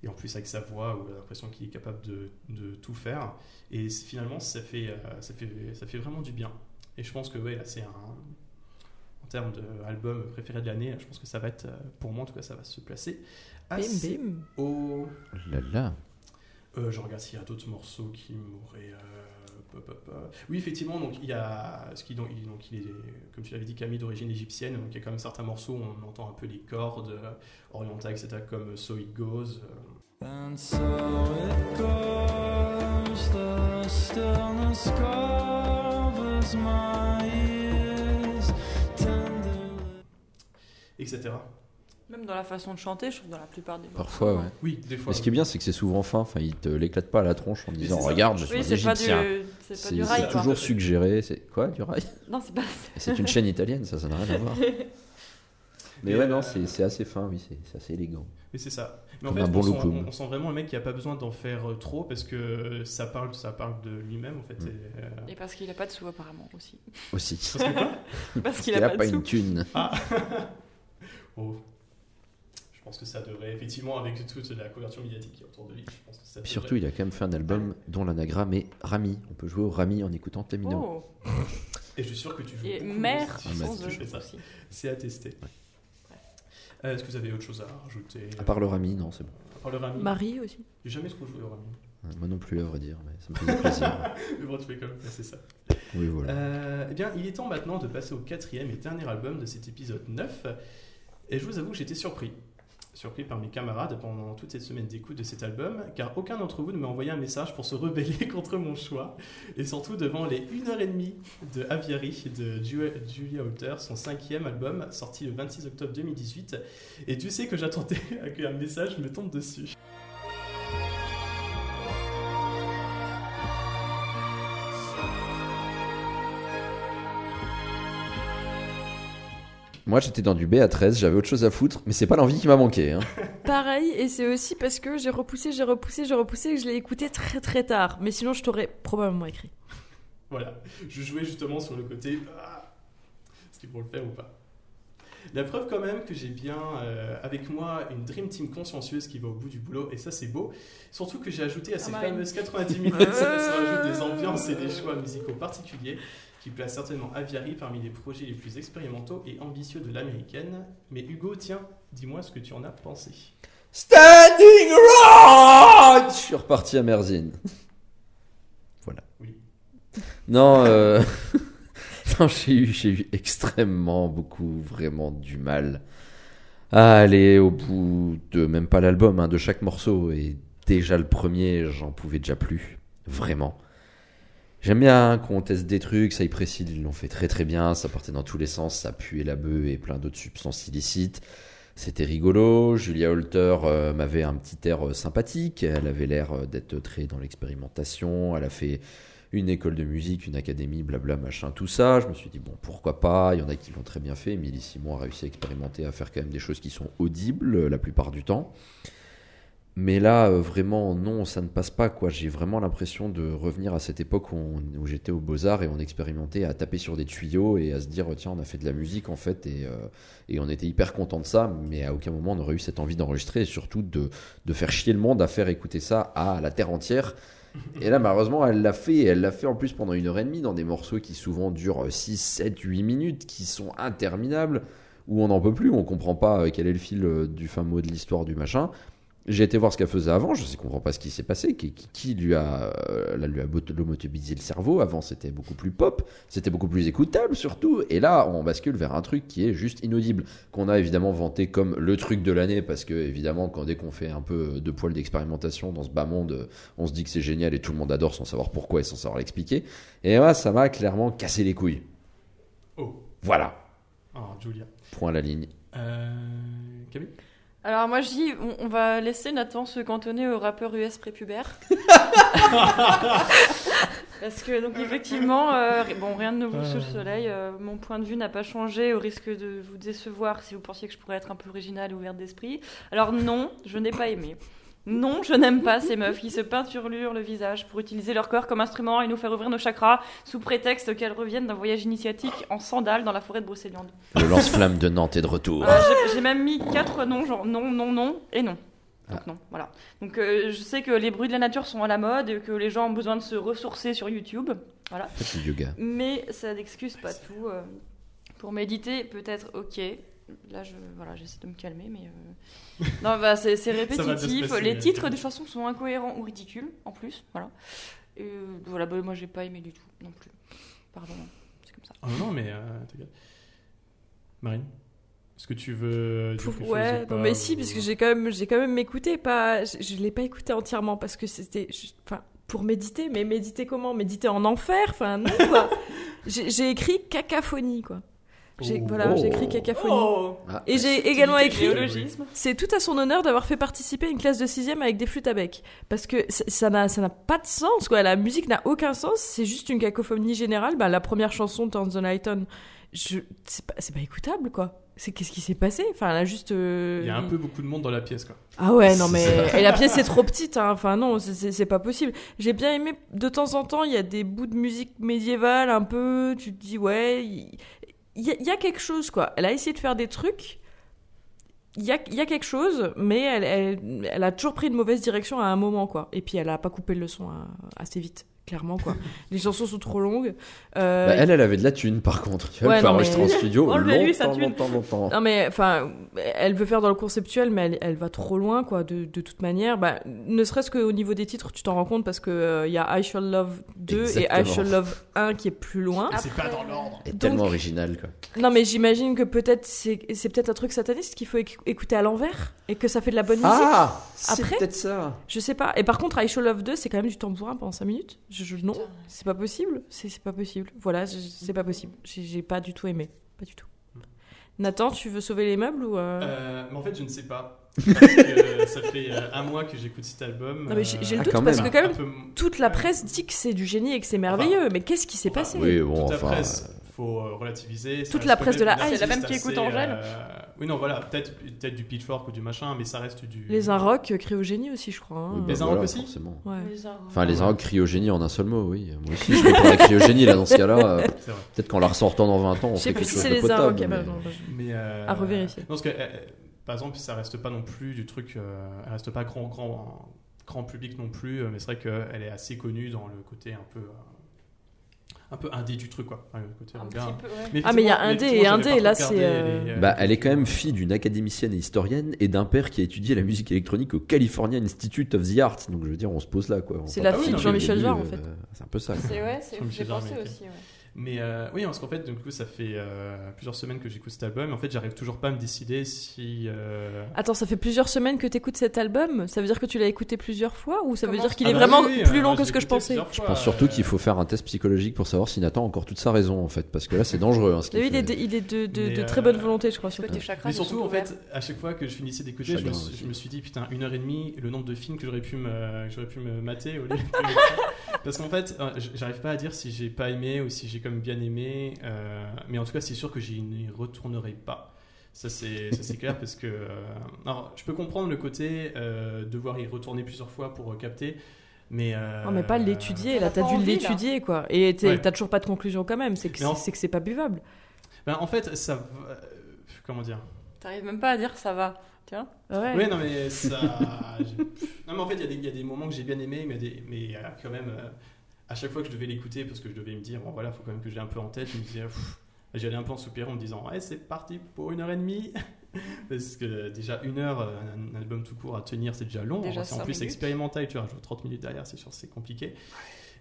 Et en plus, avec sa voix, où on a l'impression qu'il est capable de, de tout faire. Et finalement, ça fait, euh, ça, fait, ça fait vraiment du bien. Et je pense que, ouais, là, c'est un. En termes d'album préféré de l'année, je pense que ça va être, euh, pour moi en tout cas, ça va se placer assez Bim, bim. haut. Là, là. Euh, je regarde s'il y a d'autres morceaux qui m'auraient. euh. Oui, effectivement, donc il y a ce qui donc, il, donc, il est, comme tu l'avais dit, Camille d'origine égyptienne, donc il y a quand même certains morceaux où on entend un peu les cordes orientales, etc., comme So It Goes. And so it goes, the stillness covers my etc. Même dans la façon de chanter, je trouve dans la plupart des Parfois, ouais. Oui, des fois. Mais ce qui est bien, c'est que c'est souvent fin. Enfin, il te l'éclate pas à la tronche en disant. Regarde, je suis Oui, un c'est pas du, c'est pas du rail, C'est toujours suggéré. C'est quoi, du rail? Non, c'est pas. C'est une chaîne italienne, ça, ça n'a rien à voir. Mais Et, ouais, euh, non, c'est assez fin, oui, c'est assez élégant. Mais c'est ça. Mais en Comme fait, un bon on, sent, on- on sent vraiment le mec qui a pas besoin d'en faire euh, trop parce que ça parle, ça parle de lui-même en fait. Mm. et, euh, Et parce qu'il a pas de sous apparemment aussi. Aussi. Parce qu'il a pas de une thune. Ah Oh. Je pense que ça devrait, effectivement, avec toute la couverture médiatique qui est autour de lui, je pense que ça devrait- surtout, il a quand même fait un album dont l'anagramme est Rami. On peut jouer au Rami en écoutant Tamino. Oh. Et je suis sûr que tu joues. Et mère Ah, tu- sans si tu eux fais ça. aussi. C'est attesté. Euh, Est-ce que vous avez autre chose à rajouter À part le Rami, non, c'est bon. À part le Rami Marie aussi. J'ai jamais trop joué au Rami. Moi non plus, à vrai dire, mais ça me faisait plaisir. Mais bon, tu fais quand même passer ça. Oui, voilà. Euh, eh bien, il est temps maintenant de passer au quatrième et dernier album de cet épisode 9. Et je vous avoue que j'étais surpris. Surpris par mes camarades pendant toute cette semaine d'écoute de cet album, car aucun d'entre vous ne m'a envoyé un message pour se rebeller contre mon choix, et surtout devant les 1h30 de Aviary de Ju- Julia Holter, son cinquième album, sorti le 26 octobre 2018. Et tu sais que j'attendais qu'un message me tombe dessus. Moi, j'étais dans du B à 13, j'avais autre chose à foutre, mais c'est pas l'envie qui m'a manqué. Hein. Pareil, et c'est aussi parce que j'ai repoussé, j'ai repoussé, j'ai repoussé et que je l'ai écouté très très tard. Mais sinon, je t'aurais probablement écrit. Voilà, je jouais justement sur le côté ah, est-ce qu'il faut le faire ou pas? La preuve quand même que j'ai bien euh, avec moi une Dream Team consciencieuse qui va au bout du boulot, et ça c'est beau. Surtout que j'ai ajouté à ces Marine. fameuses 90 minutes, ça, ça rajoute des ambiances et des choix musicaux particuliers qui placent certainement Aviary parmi les projets les plus expérimentaux et ambitieux de l'américaine. Mais Hugo, tiens, dis-moi ce que tu en as pensé. Standing Rock Je suis reparti à Merzine. Voilà. Oui. Non, euh... non, j'ai eu, j'ai eu extrêmement beaucoup, vraiment du mal à aller au bout de même pas l'album, hein, de chaque morceau. Et déjà le premier, j'en pouvais déjà plus. Vraiment. J'aime bien qu'on teste des trucs, ça y précise, ils l'ont fait très très bien, ça partait dans tous les sens, ça puait la bœuf et plein d'autres substances illicites. C'était rigolo, Julia Holter euh, m'avait un petit air euh, sympathique, elle avait l'air euh, d'être très dans l'expérimentation, elle a fait une école de musique, une académie, blabla, machin, tout ça. Je me suis dit, bon, pourquoi pas, il y en a qui l'ont très bien fait, Émilie Simon a réussi à expérimenter, à faire quand même des choses qui sont audibles la plupart du temps. Mais là, euh, vraiment, non, ça ne passe pas. quoi. J'ai vraiment l'impression de revenir à cette époque où, on- où j'étais au Beaux-Arts et on expérimentait à taper sur des tuyaux et à se dire, tiens, on a fait de la musique en fait, et, euh, et on était hyper content de ça, mais à aucun moment on aurait eu cette envie d'enregistrer et surtout de, de faire chier le monde à faire écouter ça à la terre entière. Et là, malheureusement, elle l'a fait, et elle l'a fait en plus pendant une heure et demie dans des morceaux qui souvent durent 6, 7, 8 minutes, qui sont interminables, où on n'en peut plus, on comprend pas euh, quel est le fil du fin mot de l'histoire du machin. J'ai été voir ce qu'elle faisait avant, je ne comprends pas ce qui s'est passé, qui, qui- qui lui a, euh, là, lui a lomotomisé le cerveau. Avant, c'était beaucoup plus pop, c'était beaucoup plus écoutable surtout. Et là, on bascule vers un truc qui est juste inaudible, qu'on a évidemment vanté comme le truc de l'année, parce que évidemment, quand dès qu'on fait un peu de poil d'expérimentation dans ce bas monde, on se dit que c'est génial et tout le monde adore sans savoir pourquoi et sans savoir l'expliquer. Et moi, ça m'a clairement cassé les couilles. Oh, Voilà, ah, Julia. point à la ligne. Euh, Camille? Alors moi je dis, on, on va laisser Nathan se cantonner aux rappeurs US prépubères. Parce que donc effectivement, euh, bon rien de nouveau sous le soleil. euh, mon point de vue n'a pas changé au risque de vous décevoir si vous pensiez que je pourrais être un peu originale ou ouverte d'esprit. Alors non, je n'ai pas aimé. Non, je n'aime pas ces meufs qui se peinturlurent le visage pour utiliser leur corps comme instrument et nous faire ouvrir nos chakras sous prétexte qu'elles reviennent d'un voyage initiatique en sandales dans la forêt de Brocéliande. Le lance-flamme de Nantes est de retour. Euh, j'ai- même mis quatre noms, genre non, non, non et non. Donc non, voilà. Donc euh, je sais que les bruits de la nature sont à la mode et que les gens ont besoin de se ressourcer sur YouTube. Voilà. Yoga. Mais ça n'excuse pas tout. euh, pour méditer, peut-être ok. Là, je, voilà, j'essaie de me calmer, mais euh, non, bah, c'est répétitif. passer, Les titres des chansons sont incohérents ou ridicules, en plus. Voilà. Et, euh, voilà, bah, moi j'ai pas aimé du tout non plus. Pardon, c'est comme ça. Ah non, mais euh. Marine Est-ce que tu veux dire quelque ouais, chose ou non, mais si, ou- parce que j'ai quand même, j'ai quand même écouté, pas, je, je l'ai pas écouté entièrement parce que c'était, enfin, pour méditer, mais méditer comment? Méditer en enfer, enfin non quoi. j'ai j'ai écrit cacophonie quoi. J'ai Oh. voilà, j'ai écrit cacophonie. Oh Ah, Et j'ai également écrit. C'est tout à son honneur d'avoir fait participer à une classe de 6 avec des flûtes à bec. Parce que ça- n'a ça n'a pas de sens, quoi. La musique n'a aucun sens, c'est juste une cacophonie générale. Bah, la première chanson, Turn the Light On, je... c'est pas, c'est pas écoutable, quoi. C'est qu'est-ce qui s'est passé? Enfin, elle a juste. euh, Il y a un peu beaucoup de monde dans la pièce, quoi. Ah ouais, non mais. Et la pièce est trop petite, hein. enfin non, c'est- pas possible. J'ai bien aimé, de temps en temps, il y a des bouts de musique médiévale un peu, tu te dis, ouais, il il y, a- quelque chose quoi. Elle a essayé de faire des trucs, il y a, quelque chose, mais elle, a toujours pris une mauvaise direction à un moment quoi. Et puis elle a pas coupé le son hein, assez vite. Clairement quoi. Les chansons sont trop longues. Euh, Bah, elle, elle avait de la thune par contre. Tu vois, Ouais, elle peut non, mais- enregistrer en studio sa longtemps, longtemps, longtemps. Non mais enfin, elle veut faire dans le conceptuel, mais elle, elle va trop loin quoi. De, de toute manière, bah, ne serait-ce qu'au niveau des titres, tu t'en rends compte parce que euh, il y a I Shall Love 2 et I. Shall Love 1 qui est plus loin. C'est pas dans l'ordre. Et Donc- tellement original quoi. Non mais j'imagine que peut-être c'est c'est peut-être un truc sataniste qu'il faut éc- écouter à l'envers et que ça fait de la bonne musique. Ah C'est Après peut-être ça. Je sais pas. Et par contre, I Shall Love 2, c'est quand même du tambourin pendant 5 minutes. Je, je- non, c'est pas possible. C'est pas possible. Voilà, c'est pas possible. J'ai j'ai pas du tout aimé. Pas du tout. Nathan, tu veux sauver les meubles ou euh, Euh, mais en fait, je ne sais pas. Parce que ça fait euh, un mois que j'écoute cet album. Non mais j'ai le Ah, doute quand parce même. que quand même peu- toute la presse dit que c'est du génie et que c'est merveilleux. mais qu'est-ce qui s'est enfin, passé Oui, bon, Toute la enfin. presse, faut euh, relativiser. Toute la presse de la hype. C'est la même qui écoute Angèle euh, Oui, non, voilà, peut-être peut-être du Pitchfork ou du machin, mais ça reste du. Les Inrocks euh, cryogénie aussi, je crois. hein. Oui, bah, Les Inrocks voilà, aussi forcément. Ouais. Enfin, les Inrocks cryogénie en un seul mot, oui. Moi aussi, je vais pour la cryogénie là dans ce cas-là. Peut-être qu'en la ressortant dans 20 ans, on fait plus quelque si chose c'est de les potable. Ah bah mais- euh, À revérifier. Non, parce que, euh, par exemple, ça reste pas non plus du truc. euh, elle reste pas grand, grand, grand public non plus, mais c'est vrai qu'elle est assez connue dans le côté un peu. Euh, un peu indé du truc, quoi. Enfin, le côté Un regard. petit peu, ouais. Ah, mais il y a indé et indé, là, c'est, euh, euh, Bah, elle est quand même fille d'une académicienne et historienne et d'un père qui a étudié la musique électronique au California Institute of the Arts. Donc je veux dire, on se pose là quoi. C'est la fille de Jean-Michel Jarre, en euh, fait. C'est un peu ça. C'est ouais, j'ai pensé aussi. ouais. Mais euh, oui, parce qu'en fait, du coup, ça fait euh, plusieurs semaines que j'écoute cet album. En fait, j'arrive toujours pas à me décider si. euh, Attends, ça fait plusieurs semaines que t'écoutes cet album? Ça veut dire que tu l'as écouté plusieurs fois ou ça veut dire qu'il Ah est bah vraiment oui, plus long que ce que je pensais Je pense surtout euh, qu'il faut faire un test psychologique pour savoir si Nathan a encore toute sa raison en fait. Parce que là, c'est dangereux. hein, ce il est de, il est de, de- Mais, de très euh, bonne volonté, je crois. Surtout. tes chakras Mais surtout, en fait, à chaque fois que je finissais d'écouter, je, me suis- aussi. je me suis dit, putain, une heure et demie, le nombre de films que j'aurais pu me, que pu me mater au lieu de- Parce qu'en fait, j'arrive pas à dire si j'ai pas aimé ou si j'ai comme bien aimé. euh, mais en tout cas, c'est sûr que j'y n'y retournerai pas. Ça, c'est ça, c'est clair parce que. euh, alors, je peux comprendre le côté euh, devoir y retourner plusieurs fois pour euh, capter. Mais, euh, Non, mais pas l'étudier. Là, T'as t'as dû envie, là. l'étudier, quoi. Et t'es- Ouais. t'as toujours pas de conclusion quand même. C'est que c'est que c'est pas buvable. ben, en fait, ça. va- comment dire? T'arrives même pas à dire ça va. Tiens. Ouais. Oui, non, mais ça. non, mais en fait, il y a des- il y, a des moments que j'ai bien aimés, mais, des- mais euh, quand même, euh, à chaque fois que je devais l'écouter, parce que je devais me dire, bon voilà, faut quand même que j'ai un peu en tête, je me disais, j'allais un peu en soupirant en me disant, ouais, c'est parti pour une heure et demie. parce que déjà, une heure, euh, un album tout court à tenir, c'est déjà long. Déjà c'est en plus minutes. expérimental, tu rajoutes 30 minutes derrière, c'est sûr, c'est compliqué.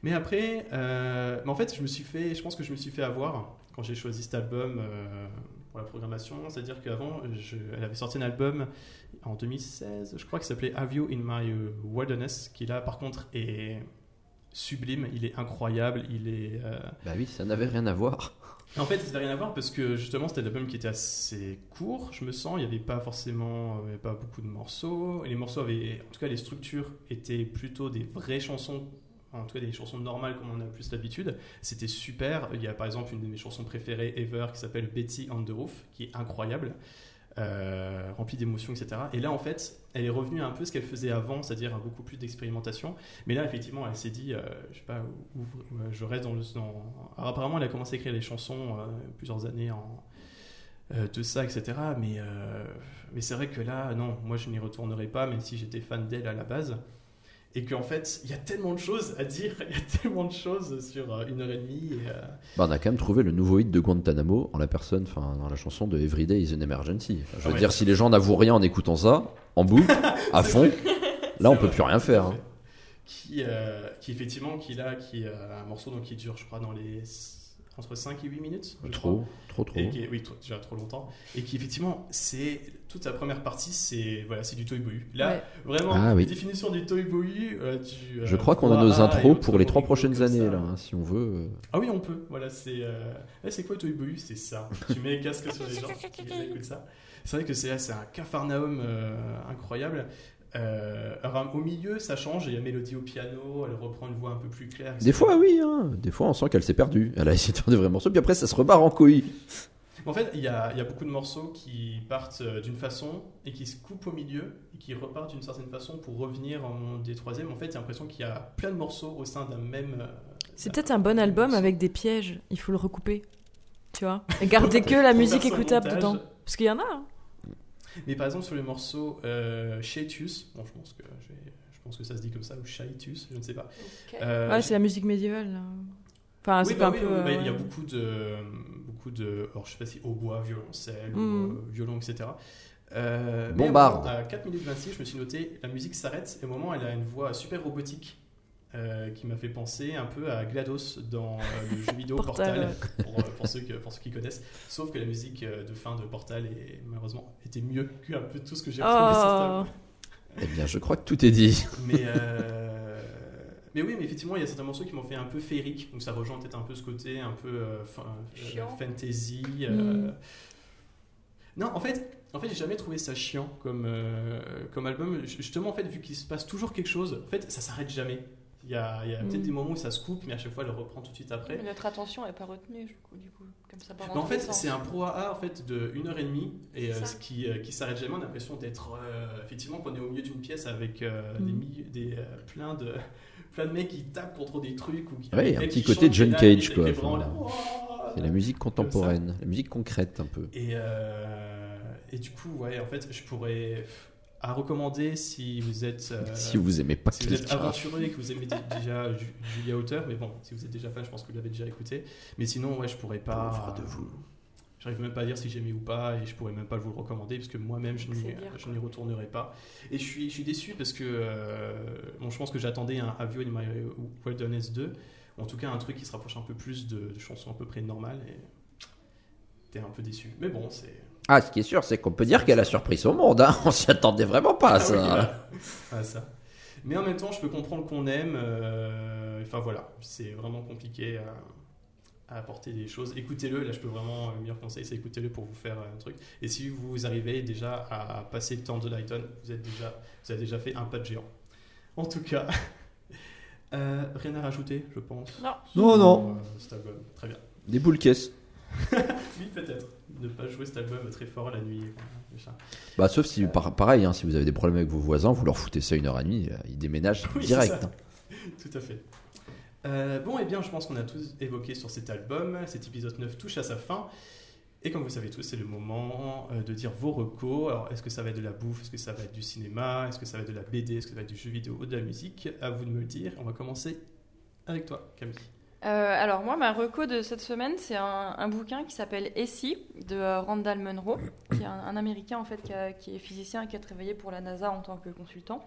Mais après, euh, mais en fait, je me suis fait, je pense que je me suis fait avoir quand j'ai choisi cet album euh, pour la programmation. C'est-à-dire qu'avant, elle avait sorti un album en 2016, je crois, qui s'appelait Have You in My Wilderness, qui là, par contre, est sublime. Il est incroyable. Il est. euh, Bah oui, ça n'avait rien à voir. en fait, ça n'a rien à voir parce que justement, c'était un album qui était assez court, je me sens. Il n'y avait pas forcément, y avait pas beaucoup de morceaux. Et les morceaux avaient, en tout cas, les structures étaient plutôt des vraies chansons. En tout cas, des chansons normales comme on a plus l'habitude. C'était super. Il y a par exemple une de mes chansons préférées ever qui s'appelle Betty on the Roof, qui est incroyable, euh, remplie d'émotions, etc. Et là, en fait, elle est revenue à un peu ce qu'elle faisait avant, c'est-à-dire beaucoup plus d'expérimentation. Mais là, effectivement, elle s'est dit, euh, je sais pas, où, je reste dans le. Alors, apparemment, elle a commencé à écrire les chansons euh, plusieurs années en, euh, de ça, etc. Mais, euh, mais c'est vrai que là, non, moi, je n'y retournerai pas, même si j'étais fan d'elle à la base. Et qu'en fait, il y a tellement de choses à dire, il y a tellement de choses sur euh, une heure et demie. et, euh, Bah, on a quand même trouvé le nouveau hit de Guantanamo en la personne, enfin dans la chanson de Everyday is an Emergency. Enfin, je veux Ah ouais. dire, si les gens n'avouent rien en écoutant ça, en boucle, à fond, vrai. là on C'est peut vrai, plus rien faire. hein. Qui, euh, qui effectivement, qui là, qui euh, un morceau donc qui dure, je crois, dans les entre 5 et 8 minutes. Trop, crois. trop, trop. Et qui est- oui, trop- déjà trop longtemps. Et qui, effectivement, c'est. Toute la première partie, c'est voilà, c'est du Toy Boyu. Là, Ouais. vraiment, Ah oui. la définition du Toy Boyu, euh, tu, euh, Je crois qu'on a nos intros pour les trois prochaines années, là, hein, si on veut. euh. Ah oui, on peut. Voilà, c'est. Euh... ouais, c'est quoi Toy Boyu C'est ça. tu mets les casques sur les gens qui écoutent ça. C'est vrai que c'est c'est un cafarnaum euh, incroyable. Euh, alors, au milieu, ça change. Il y a Mélodie au piano, elle reprend une voix un peu plus claire. Des fois, oui, hein. des fois, on sent qu'elle s'est perdue. Elle a essayé de faire des vrais morceaux, puis après, ça se rebarre en couille. En fait, il y a, il y a beaucoup de morceaux qui partent euh, d'une façon et qui se coupent au milieu et qui repartent d'une certaine façon pour revenir en des troisièmes. En fait, j'ai l'impression qu'il y a plein de morceaux au sein d'un même. euh, C'est peut-être un bon album avec des pièges. Il faut le recouper. Tu vois Et garder que la musique écoutable dedans. Parce qu'il y en a. hein. Mais par exemple, sur le morceau euh, Chaetus, bon, je pense que je, vais- je pense que ça se dit comme ça, ou Chaetus, je ne sais pas. Euh, Ouais, c'est la musique médiévale. là. Enfin, oui, c'est bah un oui, peu. oui, bah, euh, il y a ouais. beaucoup de, beaucoup de, alors je sais pas si hautbois, violoncelle, ou Mhm. euh, violon, etc. Euh, moment, à 4 minutes 26, je me suis noté, la musique s'arrête, et au moment, elle a une voix super robotique. Euh, qui m'a fait penser un peu à GLaDOS dans euh, le jeu vidéo Portal, Portal, pour, euh, pour ceux que, pour ceux qui connaissent. Sauf que la musique de fin de Portal est malheureusement était mieux que un peu tout ce que j'ai retrouvé sur Oh. Eh bien, je crois que tout est dit. Mais, euh, mais oui, mais effectivement, il y a certains morceaux qui m'ont fait un peu féerique, donc ça rejoint peut-être un peu ce côté un peu euh, euh, fantasy. euh. Mm. Non, en fait, en fait, j'ai jamais trouvé ça chiant comme euh, comme album. Justement, en fait, vu qu'il se passe toujours quelque chose, en fait, ça s'arrête jamais. Il y a, il y a peut-être Mm. des moments où ça se coupe, mais à chaque fois, elle reprend tout de suite après. Mais notre attention n'est pas retenue, du coup, du coup, comme ça part Mais en tous fait, c'est un pro AA en fait de 1 heure et demie et C'est euh, ce qui, euh, qui s'arrête jamais. On a l'impression d'être euh, effectivement qu'on est au milieu d'une pièce avec euh, des, Mm. des euh, plein de plein de mecs qui tapent contre des trucs ou qui Ouais, elle un petit côté chante, John là, Cage, quoi. en. Ouah C'est la musique contemporaine, la musique concrète un peu. Et euh, et du coup, ouais, en fait, je pourrais à recommander si vous êtes euh, si vous aimez pas si vous êtes aventureux et que vous aimez dé- déjà Ju- Julia Hauteur, mais bon, si vous êtes déjà fan, je pense que vous l'avez déjà écouté. Mais sinon, ouais, je pourrais pas. De vous. J'arrive même pas à dire si j'aimais ou pas, et je pourrais même pas vous le recommander, parce que moi-même, je n'y retournerai pas. Et je suis, je suis déçu parce que euh, bon, je pense que j'attendais un Have You in My Wilderness 2, ou en tout cas un truc qui se rapproche un peu plus de, de chansons à peu près normales, et t'es un peu déçu. Mais bon, c'est. Ah, ce qui est sûr, c'est qu'on peut dire qu'elle a surpris son monde. Hein. On s'y attendait vraiment pas à Ah oui, voilà. Ah, ça. Mais en même temps, je peux comprendre qu'on aime. euh, Enfin voilà, c'est vraiment compliqué à, à apporter des choses. Écoutez-le, là je peux vraiment, le meilleur conseil c'est écoutez-le pour vous faire un truc. Et si vous arrivez déjà à passer le temps de Lighton, vous, êtes déjà, vous avez déjà fait un pas de géant. En tout cas, euh, rien à rajouter, je pense. Non. Non, non. euh. Très bien. Des boules caisses. Oui, peut-être. Ne pas jouer cet album très fort la nuit. Bah, sauf si, par- pareil, hein, si vous avez des problèmes avec vos voisins, vous leur foutez ça une heure et demie, euh, ils déménagent Oui, direct. hein. Tout à fait. Euh, bon, et bien, je pense qu'on a tous évoqué sur cet album. Cet épisode 9 touche à sa fin. Et comme vous savez tous, c'est le moment euh, de dire vos recos. Alors, est-ce que ça va être de la bouffe? Est-ce que ça va être du cinéma? Est-ce que ça va être de la BD Est-ce que ça va être du jeu vidéo ou de la musique? À vous de me le dire. On va commencer avec toi, Camille. Euh, alors moi, ma reco de cette semaine, c'est un, un bouquin qui s'appelle Essie de euh, Randall Munro, qui est un, un Américain en fait qui, a- qui est physicien et qui a travaillé pour la NASA en tant que consultant.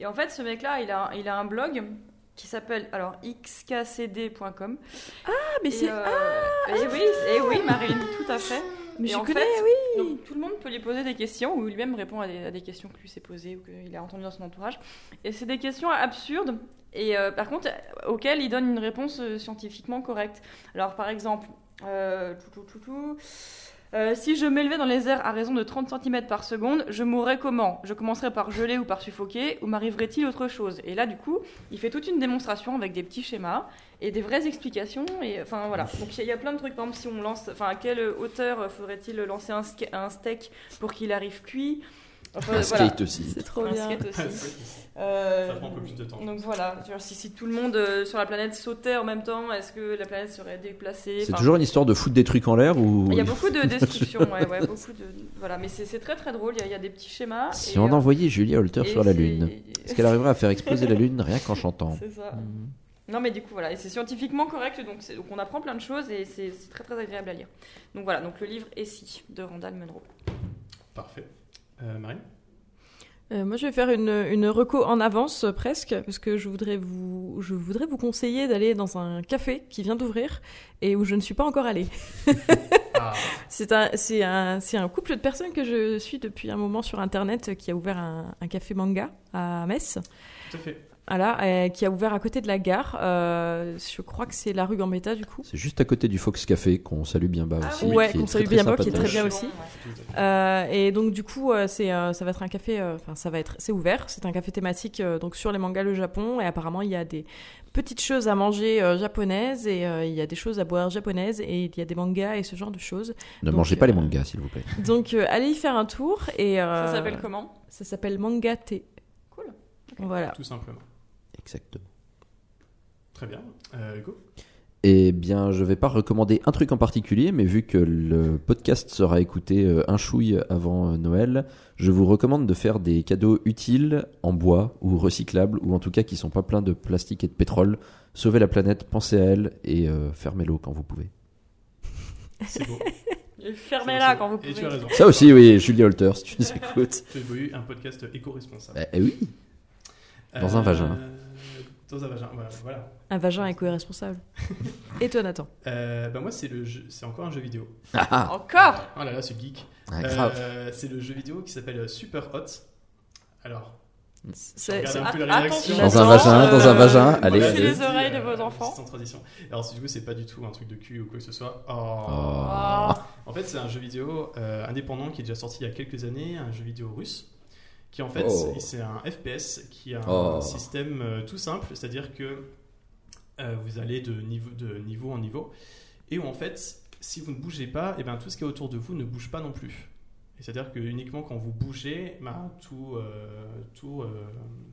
Et en fait, ce mec-là, il a, il a un blog qui s'appelle alors xkcd.com. Ah, mais c'est. euh, et oui, et oui, Marine, tout à fait. mais et je en connais, fait, oui. Donc tout le monde peut lui poser des questions ou lui-même répond à des, à des questions que lui s'est posées ou qu'il a entendues dans son entourage. Et c'est des questions absurdes et euh, par contre auxquelles il donne une réponse euh, scientifiquement correcte. Alors par exemple, euh, si je m'élevais dans les airs à raison de 30 cm par seconde, je mourrais comment? Je commencerais par geler ou par suffoquer ou m'arriverait-il autre chose? Et là du coup, il fait toute une démonstration avec des petits schémas et des vraies explications et enfin voilà. Donc il y, a- plein de trucs par exemple si on lance à quelle hauteur faudrait-il lancer un steak pour qu'il arrive cuit? Enfin, Un voilà. skate aussi. C'est trop un bien. skate aussi Ça Euh, prend un peu plus de temps. donc voilà genre, si, si tout le monde euh, sur la planète sautait en même temps est-ce que la planète serait déplacée? C'est Enfin, toujours une histoire de foutre des trucs en l'air ou. il y a beaucoup de descriptions ouais, ouais, beaucoup de voilà mais c'est très très drôle il y, a- il y a des petits schémas Si et, on euh, envoyait Julia Holter sur la Lune, est-ce qu'elle arriverait à faire exploser la Lune rien qu'en chantant? C'est ça Mhm. Non, mais du coup, voilà, et c'est scientifiquement correct, donc, on apprend plein de choses et c'est c'est très très agréable à lire. Donc voilà, donc le livre Essie de Randall Munro. Parfait. Euh, Marine Euh, moi, je vais faire une, une reco en avance euh, presque, parce que je voudrais vous, je voudrais vous conseiller d'aller dans un café qui vient d'ouvrir et où je ne suis pas encore allée. Ah, C'est un, c'est un, c'est un couple de personnes que je suis depuis un moment sur Internet qui a ouvert un, un café manga à Metz. tout à fait. Voilà, euh, qui a ouvert à côté de la gare. Euh, je crois que c'est la rue Gambetta du coup. C'est juste à côté du Fox Café qu'on salue bien bas Ah aussi. oui. Ouais, qu'on salue très bien bas, qui est très bien aussi. Euh, et donc du coup, euh, c'est ça va être un café, euh, enfin ça va être, c'est ouvert. C'est un café thématique euh, donc sur les mangas le Japon et apparemment il y a des petites choses à manger euh, japonaises et euh, il y a des choses à boire japonaises et il y a des mangas et ce genre de choses. Ne Donc, mangez pas euh, les mangas, s'il vous plaît. Donc euh, allez y faire un tour et euh, Ça s'appelle comment? Ça s'appelle Manga Thé. Cool. Voilà. Tout simplement. Exactement. Très bien. Euh, Hugo Eh bien, je vais pas recommander un truc en particulier, mais vu que le podcast sera écouté euh, un chouille avant euh, Noël, je vous recommande de faire des cadeaux utiles en bois ou recyclables, ou en tout cas qui sont pas pleins de plastique et de pétrole. Sauvez la planète, pensez à elle et euh, fermez-l'eau quand vous pouvez. C'est beau. Fermez-la quand vous Et pouvez. tu as raison. Ça aussi, oui, Julia Holter, si tu nous écoutes. Tu as eu un podcast éco-responsable. Eh, eh oui, Dans un vagin. Dans un vagin, voilà. voilà. Un vagin éco-responsable. et toi Nathan Euh, bah moi, c'est le jeu- c'est encore un jeu vidéo. Ah, ah, Encore Oh là là, ce geek. ah, grave. Euh, c'est le jeu vidéo qui s'appelle Super Hot. Alors, C'est- un peu la réaction. Dans un vagin, dans un euh, vagin, allez, bouchez allez. les oreilles de vos enfants. Sans transition. Alors, du coup, c'est pas du tout un truc de cul ou quoi que ce soit. Oh. Oh. En fait, c'est un jeu vidéo euh, indépendant qui est déjà sorti il y a quelques années, un jeu vidéo russe, qui en fait, Oh. c'est- un FPS qui a un Oh. système euh, tout simple, c'est-à-dire que euh, vous allez de niveau, de niveau en niveau, et où en fait, si vous ne bougez pas, et ben, tout ce qui est autour de vous ne bouge pas non plus. Et C'est-à-dire que uniquement quand vous bougez, ben, tout, euh, tout,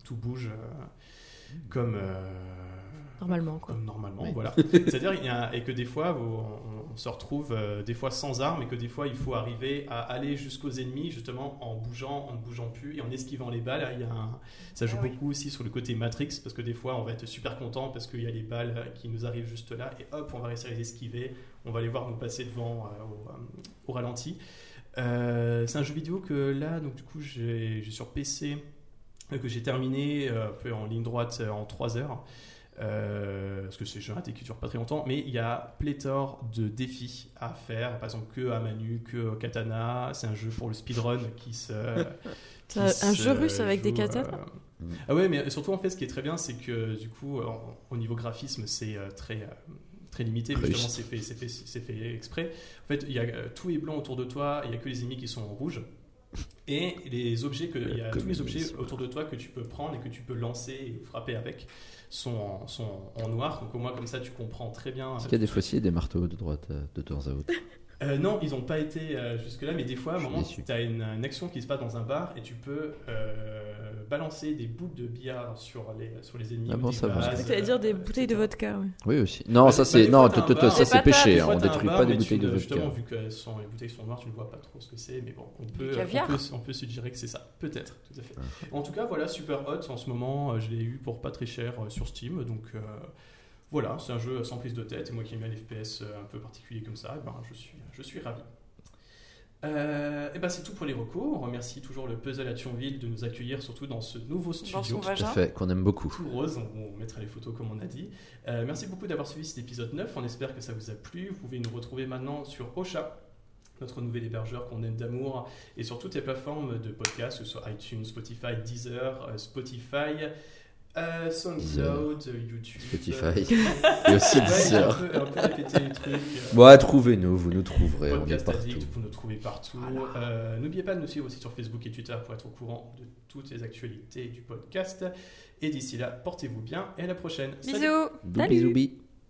tout bouge comme... euh, Normalement quoi. comme normalement, Oui. voilà. C'est-à-dire il y a- et que des fois vous- on, on se retrouve euh, des fois sans armes et que des fois il faut arriver à aller jusqu'aux ennemis justement en bougeant, en ne bougeant plus et en esquivant les balles. Il y a un- ça joue Ah oui. beaucoup aussi sur le côté Matrix parce que des fois on va être super content parce qu'il y a les balles euh, qui nous arrivent juste là et hop on va réussir à les esquiver. On va les voir nous passer devant euh, au, euh, au ralenti. Euh, c'est un jeu vidéo que là donc du coup j'ai j'ai sur PC euh, que j'ai terminé euh, un peu en ligne droite euh, en 3 heures. Euh, parce que c'est un jeu indé qui dure pas très longtemps, mais il y a pléthore de défis à faire, par exemple que à Manu, que au katana. C'est un jeu pour le speedrun qui se. Qui un se jeu russe avec des katanas euh, Ah ouais, mais surtout en fait, ce qui est très bien, c'est que du coup, en- au niveau graphisme, c'est euh, très très limité. mais. Justement, c'est fait, c'est fait, c'est fait exprès. En fait, il y a tout est blanc autour de toi. Il y a que les ennemis qui sont en rouge. Et les objets que, il y a tous les objets autour de toi que tu peux prendre et que tu peux lancer et frapper avec sont en, sont en noir. Donc au moins comme ça tu comprends très bien. Est-ce qu'il y a des fossiers des marteaux de droite euh, de temps à autre Euh, non, ils n'ont pas été euh, jusque-là, mais des fois, à un moment, tu as une, une action qui se passe dans un bar et tu peux euh, balancer des boules de billard sur les, sur les ennemis. Ah bon, des ça va. t'allais dire des euh, bouteilles de vodka. ouais. Oui aussi. Non, Bah, ça c'est bah, non, ça c'est péché. Hein, fois, On un détruit bar, pas des mais bouteilles tu de ne- Justement, vodka. vu que sont, les bouteilles sont noires, tu ne vois pas trop ce que c'est, mais bon, on peut, on peut, on peut suggérer que c'est ça. Peut-être, tout à fait. Ah. En tout cas, voilà, Super Hot, en ce moment, je l'ai eu pour pas très cher sur Steam, donc euh, voilà, c'est un jeu sans prise de tête, et moi qui aime bien les FPS euh, un peu particuliers comme ça, eh ben, je, suis, je suis ravi. Euh, et ben c'est tout pour les recos. On remercie toujours le Puzzle à Thionville de nous accueillir, surtout dans ce nouveau studio. Tout à fait, qu'on aime beaucoup. Tout rose, on, on mettra les photos comme on a dit. Euh, merci beaucoup d'avoir suivi cet épisode 9, on espère que ça vous a plu. Vous pouvez nous retrouver maintenant sur Ocha, notre nouvel hébergeur qu'on aime d'amour, et sur toutes les plateformes de podcast, que ce soit iTunes, Spotify, Deezer, euh, Spotify, euh, SoundCloud, euh, YouTube. Spotify. euh, Et aussi ouais, j'ai un Deezer. peu, un peu répété les trucs. euh, Bon, trouvez-nous, vous nous trouverez, on est Podcast partout. Addict, vous nous trouvez partout. Euh, N'oubliez pas de nous suivre aussi sur Facebook et Twitter pour être au courant de toutes les actualités du podcast. Et d'ici là, portez-vous bien et à la prochaine. Salut Bisous Doubi, doubi.